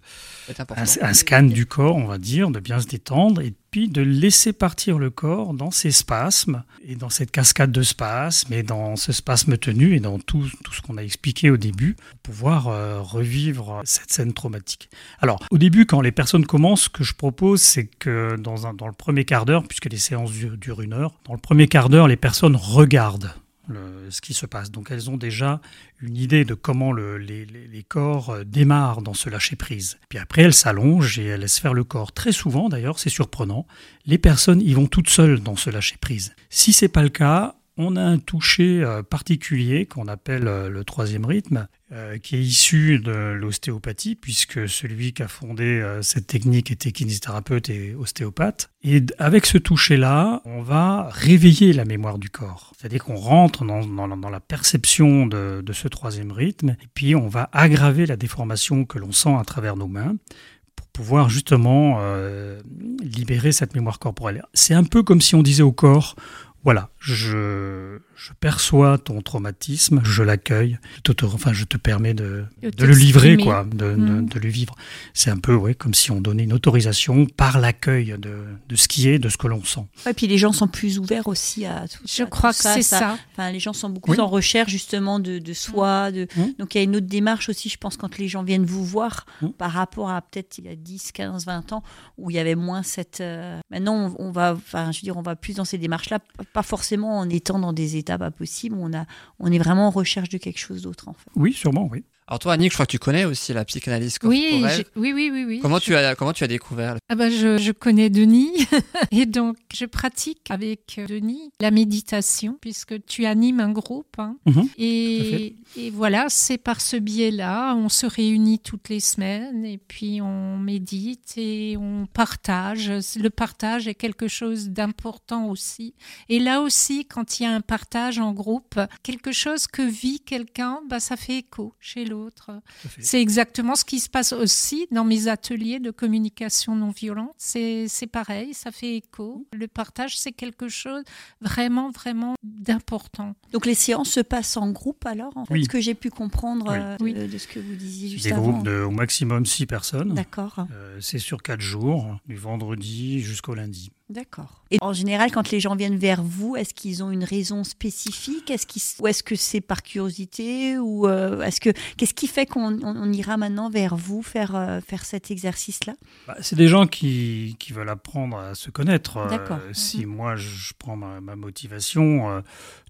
un scan du corps, on va dire, de bien se détendre et puis de laisser partir le corps dans ses spasmes et dans cette cascade de spasmes et dans ce spasme tenu et dans tout, tout ce qu'on a expliqué au début pour pouvoir euh, revivre cette scène traumatique. Alors, au début, quand les personnes commencent, ce que je propose, c'est que dans, un, dans le premier quart d'heure, puisque les séances durent, durent une heure, dans le premier quart d'heure, les personnes regardent ce qui se passe. Donc elles ont déjà une idée de comment le- les, les- les corps euh, démarrent dans ce lâcher-prise. Puis après, elles s'allongent et elles laissent faire le corps. Très souvent, d'ailleurs, c'est surprenant, les personnes y vont toutes seules dans ce lâcher-prise. Si c'est pas le cas, on a un toucher euh, particulier qu'on appelle euh, le troisième rythme, euh, qui est issu de l'ostéopathie, puisque celui qui a fondé euh, cette technique était kinésithérapeute et ostéopathe. Et avec ce toucher-là, on va réveiller la mémoire du corps. C'est-à-dire qu'on rentre dans, dans dans la perception de, de ce troisième rythme, et puis on va aggraver la déformation que l'on sent à travers nos mains pour pouvoir justement euh, libérer cette mémoire corporelle. C'est un peu comme si on disait au corps, voilà, je, je perçois ton traumatisme, je l'accueille, je te, enfin, je te permets de, le livrer, quoi, de, de- Mm. de le vivre. C'est un peu ouais, comme si on donnait une autorisation par l'accueil de, de ce qui est, de ce que l'on sent. Et puis les gens sont plus ouverts aussi à tout Je à crois tout que c'est ça. Enfin, les gens sont beaucoup Oui. en recherche justement de, de soi. De... Mhm. Donc il y a une autre démarche aussi, je pense, quand les gens viennent vous voir par rapport à peut-être il y a 10, 15, 20 ans où il y avait moins cette. euh, Maintenant, on, on va, enfin, je veux dire, on va plus dans ces démarches-là, pas forcément en étant dans des états pas possibles. On, a, on est vraiment en recherche de quelque chose d'autre en fait. Oui, sûrement, oui. Alors toi, Annick, je crois que tu connais aussi la psychanalyse Oui, corporelle. j'ai- oui, oui, oui, oui. Comment Je- tu as comment tu as découvert Ah ben je, je connais Denis et donc je pratique avec Denis la méditation puisque tu animes un groupe hein. Mhm, et, et voilà c'est par ce biais-là on se réunit toutes les semaines et puis on médite et on partage le partage est quelque chose d'important aussi et là aussi quand il y a un partage en groupe quelque chose que vit quelqu'un bah ça fait écho chez l'autre c'est exactement ce qui se passe aussi dans mes ateliers de communication non violente. C'est c'est pareil, ça fait écho. Le partage, c'est quelque chose vraiment, vraiment d'important. Donc les séances se passent en groupe alors, en fait, Oui. ce que j'ai pu comprendre Oui. euh, de ce que vous disiez juste Des avant. groupes de au maximum 6 personnes. D'accord, Euh, c'est sur 4 jours, du vendredi jusqu'au lundi. D'accord. Et en général, quand les gens viennent vers vous, est-ce qu'ils ont une raison spécifique? Est-ce qu'ils, ou est-ce que c'est par curiosité? Ou euh, est-ce que qu'est-ce qui fait qu'on on- on ira maintenant vers vous faire euh, faire cet exercice-là? Bah, c'est des gens qui, qui veulent apprendre à se connaître. Euh, D'accord. si moi je prends ma, ma motivation, euh,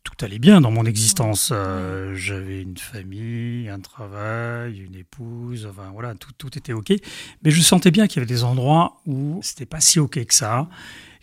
tout allait bien dans mon existence. Euh, J'avais une famille, un travail, une épouse, enfin voilà, tout, tout était ok. Mais je sentais bien qu'il y avait des endroits où c'était pas si ok que ça.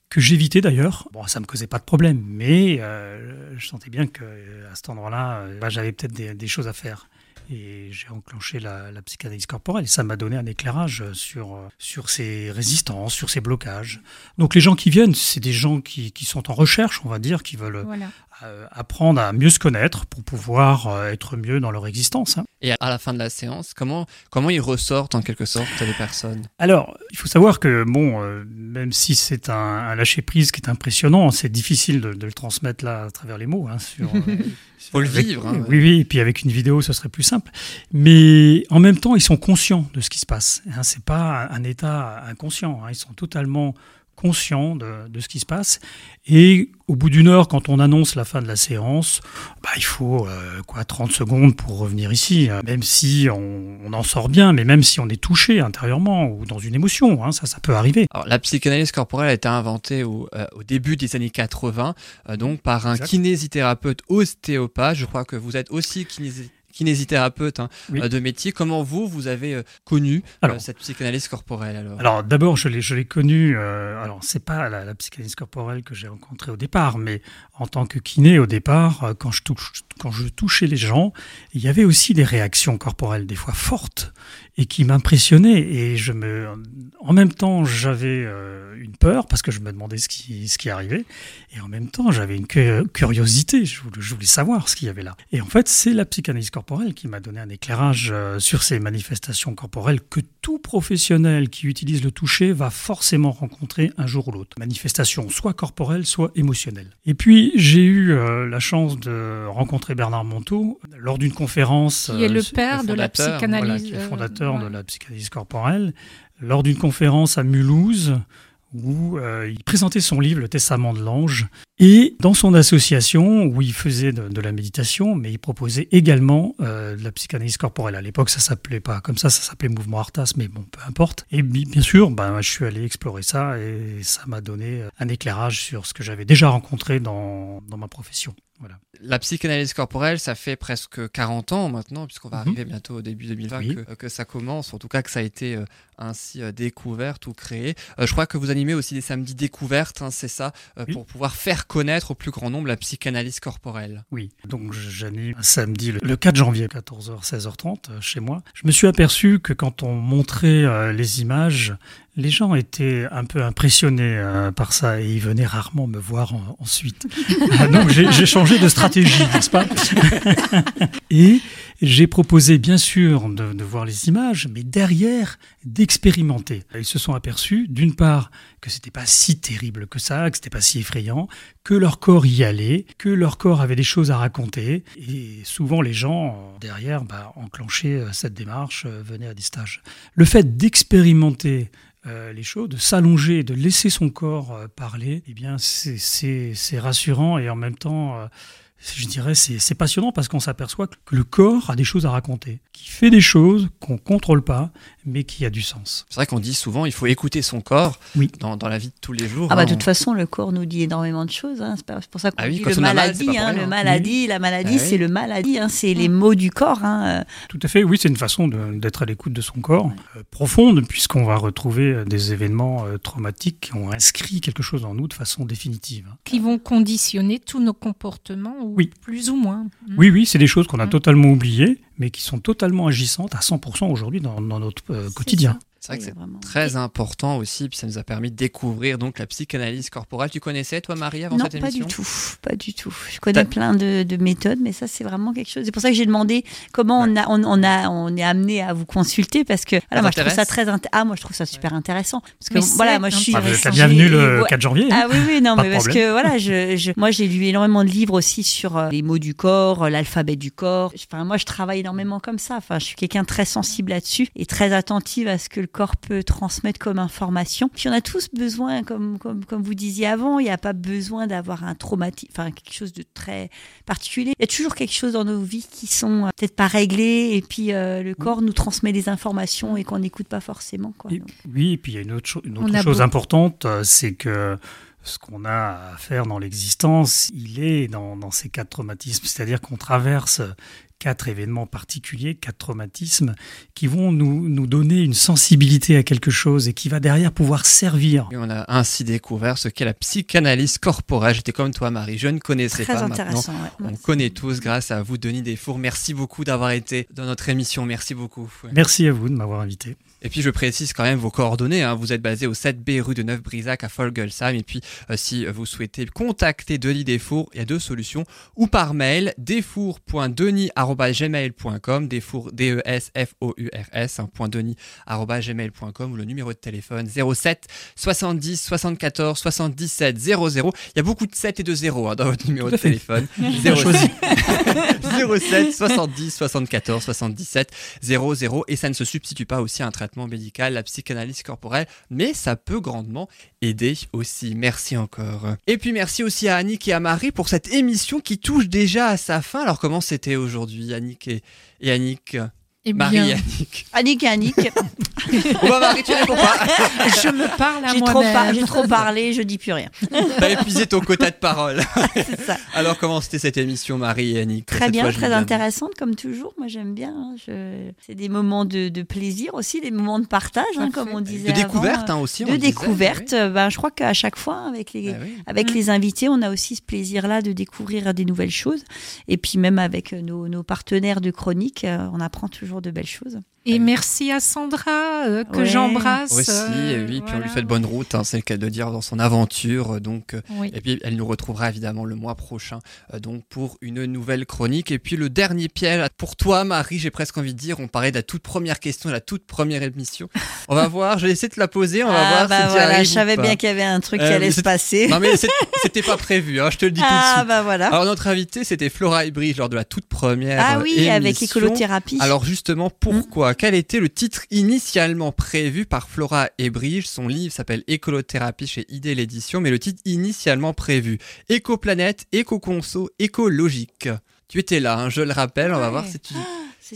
Que j'évitais d'ailleurs. Bon, ça me causait pas de problème, mais euh, je sentais bien que euh, à cet endroit-là, euh, bah, j'avais peut-être des, des choses à faire. Et j'ai enclenché la, la psychanalyse corporelle. Et ça m'a donné un éclairage sur, euh, sur ces résistances, sur ces blocages. Donc les gens qui viennent, c'est des gens qui, qui sont en recherche, on va dire, qui veulent Voilà. Euh, apprendre à mieux se connaître pour pouvoir euh, être mieux dans leur existence. hein. Et à la fin de la séance, comment comment ils ressortent en quelque sorte les personnes? Alors, il faut savoir que, bon, euh, même si c'est un, un lâcher-prise qui est impressionnant, c'est difficile de, de le transmettre là à travers les mots. Hein, sur, euh, Faut le avec- vivre, hein, oui, oui, et puis avec une vidéo, ce serait plus simple. Mais en même temps, ils sont conscients de ce qui se passe. Hein, c'est pas un état inconscient. hein, ils sont totalement conscients de, de ce qui se passe. Et au bout d'une heure, quand on annonce la fin de la séance, bah, il faut euh, quoi 30 secondes pour revenir ici. hein. Même si on, on en sort bien, mais même si on est touché intérieurement ou dans une émotion, hein, ça, ça peut arriver. Alors, la psychanalyse corporelle a été inventée au, euh, au début des années 80, euh, donc par un Exact. kinésithérapeute ostéopathe. Je crois que vous êtes aussi kinésithérapeute. Kinésithérapeute hein, Oui. euh, de métier. Comment vous, vous avez euh, connu euh, Alors. cette psychanalyse corporelle alors, Alors d'abord, je l'ai, je l'ai connu. euh, alors c'est pas la, la psychanalyse corporelle que j'ai rencontrée au départ, mais en tant que kiné au départ, quand je touche, quand je touchais les gens, il y avait aussi des réactions corporelles des fois fortes et qui m'impressionnaient. Et je me, en même temps, j'avais une peur parce que je me demandais ce qui, ce qui arrivait, et en même temps, j'avais une cu- curiosité. Je voulais, je voulais savoir ce qu'il y avait là. Et en fait, c'est la psychanalyse corporelle qui m'a donné un éclairage euh, sur ces manifestations corporelles que tout professionnel qui utilise le toucher va forcément rencontrer un jour ou l'autre. Manifestation soit corporelle, soit émotionnelle. Et puis, j'ai eu euh, la chance de rencontrer Bernard Monteau lors d'une conférence. Qui est euh, le sur- père de la psychanalyse. voilà, qui est le euh, fondateur de la psychanalyse corporelle, lors d'une conférence à Mulhouse où euh, il présentait son livre Le Testament de l'ange et dans son association où il faisait de, la méditation, mais il proposait également euh, de la psychanalyse corporelle. À l'époque, ça s'appelait pas comme ça, ça s'appelait Mouvement Artas, mais bon, peu importe. Et bi- bien sûr, ben, je suis allé explorer ça et ça m'a donné un éclairage sur ce que j'avais déjà rencontré dans, dans ma profession. Voilà. La psychanalyse corporelle, ça fait presque 40 ans maintenant, puisqu'on va Mhm. arriver bientôt au début 2020 Oui. que, que ça commence, en tout cas que ça a été euh, ainsi euh, découvert ou créé. Euh, je crois que vous animez aussi des samedis découvertes, hein, c'est ça, euh, Oui. pour pouvoir faire connaître au plus grand nombre la psychanalyse corporelle. Oui, donc j'anime un samedi le- le 4 janvier, 14h, 16h30 euh, chez moi. Je me suis aperçu que quand on montrait euh, les images, les gens étaient un peu impressionnés euh, par ça et ils venaient rarement me voir en- ensuite. Ah, donc j'ai j'ai changé de stratégie, n'est-ce pas? Et j'ai proposé bien sûr de, de voir les images, mais derrière d'expérimenter. Ils se sont aperçus, d'une part, que c'était pas si terrible que ça, que c'était pas si effrayant, que leur corps y allait, que leur corps avait des choses à raconter. Et souvent, les gens, euh, derrière, bah, enclenchaient euh, cette démarche, euh, venaient à des stages. Le fait d'expérimenter euh, les choses, de s'allonger, de laisser son corps euh, parler, eh bien, c'est- rassurant et en même temps, euh, je dirais, c'est passionnant parce qu'on s'aperçoit que le corps a des choses à raconter, qui fait des choses qu'on contrôle pas, mais qui a du sens. C'est vrai qu'on dit souvent il faut écouter son corps Oui. dans, dans la vie de tous les jours. Ah bah hein. de toute façon, le corps nous dit énormément de choses. hein. C'est pour ça qu'on Ah oui, dit le mal, maladie. hein, le maladie, la maladie, Ah oui. c'est le maladie. hein, c'est les mots du corps. hein. Tout à fait, oui, c'est une façon d'être à l'écoute de son corps, euh, profonde, puisqu'on va retrouver euh, des événements euh, traumatiques qui ont inscrit quelque chose en nous de façon définitive. Qui vont conditionner tous nos comportements, ou Oui. plus ou moins. Mm. Oui, oui, c'est des choses qu'on a Mm. totalement oubliées, mais qui sont totalement agissantes à 100% aujourd'hui dans, dans notre euh, quotidien. C'est vrai que c'est vraiment. très important aussi, puis ça nous a permis de découvrir donc la psychanalyse corporelle. Tu connaissais toi Marie avant Non, cette pas émission? du tout, pas du tout. Je connais plein de, de méthodes, mais ça c'est vraiment quelque chose. C'est pour ça que j'ai demandé comment on a, on, on a, on est amené à vous consulter parce que voilà, moi je trouve ça très, int- ah moi je trouve ça super intéressant parce que Mais voilà, moi je suis. Intéressant. bienvenue le Ouais. 4 janvier. hein. Ah oui, oui, non, Pas mais parce problème. que voilà, je, je- moi j'ai lu énormément de livres aussi sur euh, les mots du corps, euh, l'alphabet du corps. Enfin, moi je travaille énormément comme ça. Enfin, je suis quelqu'un très sensible là-dessus et très attentive à ce que le corps peut transmettre comme information. Puis on a tous besoin, comme, comme, comme vous disiez avant, il n'y a pas besoin d'avoir un traumatisme, enfin quelque chose de très particulier. Il y a toujours quelque chose dans nos vies qui sont euh, peut-être pas réglées et puis euh, le corps nous transmet des informations et qu'on n'écoute pas forcément. Quoi. Et- oui, et puis il y a une autre, une chose beau- importante, euh, c'est que ce qu'on a à faire dans l'existence, il est dans, dans ces quatre traumatismes. C'est-à-dire qu'on traverse quatre événements particuliers, quatre traumatismes, qui vont nous, nous donner une sensibilité à quelque chose et qui va derrière pouvoir servir. Et on a ainsi découvert ce qu'est la psychanalyse corporelle. J'étais comme toi Marie, je ne connaissais Très pas maintenant. intéressant. ouais. On connaît tous grâce à vous Denis Desfours. Merci beaucoup d'avoir été dans notre émission. Merci beaucoup. Merci à vous de m'avoir invité. Et puis je précise quand même vos coordonnées. hein. Vous êtes basé au 7B rue de Neuf-Brisac à Folgelsheim. Et puis euh, si vous souhaitez contacter Denis Desfours, il y a deux solutions. Ou par mail, desfours.denis.gmail.com, desfours, D-E-S-F-O-U-R-S, hein, arobase gmail.com ou le numéro de téléphone 07 70 74 77 00. Il y a beaucoup de 7 et de 0 hein, dans votre numéro de téléphone. Bien choisi. 07 70 74 77 00 et ça ne se substitue pas aussi à un traitement médical, la psychanalyse corporelle, mais ça peut grandement aider aussi. Merci encore. Et puis merci aussi à Annick et à Marie pour cette émission qui touche déjà à sa fin. Alors comment c'était aujourd'hui Annick et, et Eh Marie et Annick. Annick, Annick, Bon bah Marie tu réponds pas. je me parle à j'ai trop, par- moi-même. j'ai trop parlé, je dis plus rien. T'as épuisé ton quota de parole. C'est ça. Alors comment c'était cette émission Marie et Annick Très Cette bien, fois, je très intéressante comme toujours. Moi j'aime bien. hein. Je- C'est des moments de, de plaisir aussi, des moments de partage, hein, comme on disait. De découverte hein, aussi. on De le disait, découverte. Ben, je crois qu'à chaque fois, avec les, oui. Ah oui. avec Mm. les invités, on a aussi ce plaisir-là de découvrir des nouvelles choses. Et puis même avec nos, nos partenaires de chronique, euh, on apprend toujours de belles choses. Et merci à Sandra euh, que Ouais. j'embrasse. Aussi, euh, et oui, puis on lui fait de bonne route, hein, c'est le cas de dire dans son aventure. euh, Donc, euh, Oui. et puis elle nous retrouvera évidemment le mois prochain, euh, donc pour une nouvelle chronique. Et puis le dernier piège pour toi, Marie, j'ai presque envie de dire, on parlait de la toute première question, de la toute première émission. On va voir, je vais essayer de te la poser, on va ah, voir bah si tu voilà, arrives je ou savais pas. bien qu'il y avait un truc Euh, qui allait se passer. Non mais c'était pas prévu, hein, je te le dis tout de ah suite. bah voilà. Alors notre invité, c'était Flora Ebridge lors de la toute première Ah oui, avec émission. écolothérapie. Alors justement, pourquoi Quel était le titre initialement prévu par Flora Ebridge Son livre s'appelle Écolothérapie chez Idée l'édition, mais le titre initialement prévu Écoplanète, Éco-Conso, Écologique. Tu étais là, hein, je le rappelle, on va Ouais. voir si tu...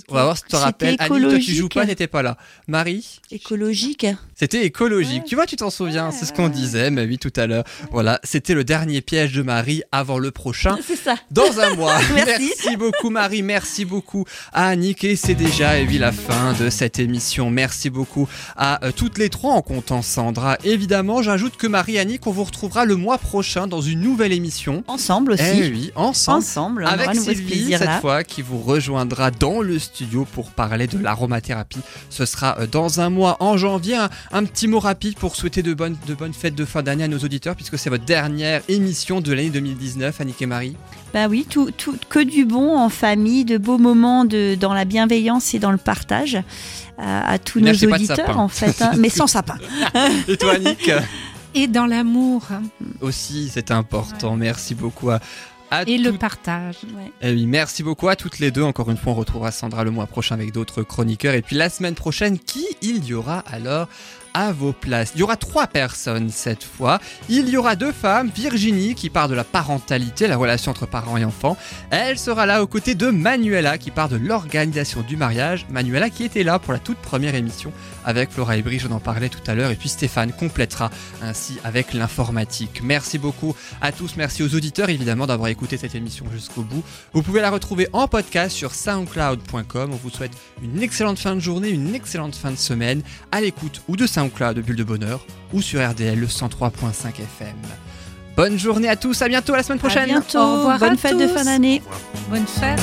On va voir si tu te rappelles. Annie, toi tu joues pas, t'étais pas là. Marie Écologique. c'était écologique. Ouais. Tu vois, tu t'en souviens, Ouais, c'est ce qu'on disait, mais oui, tout à l'heure. Voilà, c'était le dernier piège de Marie avant le prochain. C'est ça. Dans un mois. Merci. beaucoup Marie, merci beaucoup à Annick et c'est déjà et oui, la fin de cette émission. Merci beaucoup à euh, toutes les trois en comptant Sandra. Évidemment, j'ajoute que Marie et Annick, on vous retrouvera le mois prochain dans une nouvelle émission. Ensemble aussi. Eh oui, ensemble. Ensemble. Avec ce Sylvie, cette plaisir-là. fois, qui vous rejoindra dans le studio pour parler de l'aromathérapie. Ce sera euh, dans un mois, en janvier. Un, un petit mot rapide pour souhaiter de bonnes, de bonnes fêtes de fin d'année à nos auditeurs, puisque c'est votre dernière émission de l'année 2019, Annick et Marie. Bah oui, tout, tout, que du bon en famille, de beaux moments de, dans la bienveillance et dans le partage euh, à tous nos auditeurs en fait, hein, mais sans sapin. Et toi, Annick? Et dans l'amour Aussi, c'est important. Merci beaucoup à, à et le partage. Ouais. Eh oui, merci beaucoup à toutes les deux. Encore une fois, on retrouvera Sandra le mois prochain avec d'autres chroniqueurs. Et puis la semaine prochaine, qui il y aura alors à vos places? Il y aura trois personnes cette fois. Il y aura deux femmes, Virginie qui part de la parentalité, la relation entre parents et enfants. Elle sera là aux côtés de Manuela qui part de l'organisation du mariage. Manuela qui était là pour la toute première émission avec Flora et Brice, on en parlait tout à l'heure. Et puis Stéphane complétera ainsi avec l'informatique. Merci beaucoup à tous, merci aux auditeurs évidemment d'avoir écouté cette émission jusqu'au bout. Vous pouvez la retrouver en podcast sur soundcloud.com. On vous souhaite une excellente fin de journée, une excellente fin de semaine à l'écoute ou de SoundCloud de Bulle de Bonheur ou sur RDL le 103.5 FM. Bonne journée à tous, à bientôt la semaine prochaine. À bientôt. Au revoir Bonne à fête de fin d'année. Bonne fête.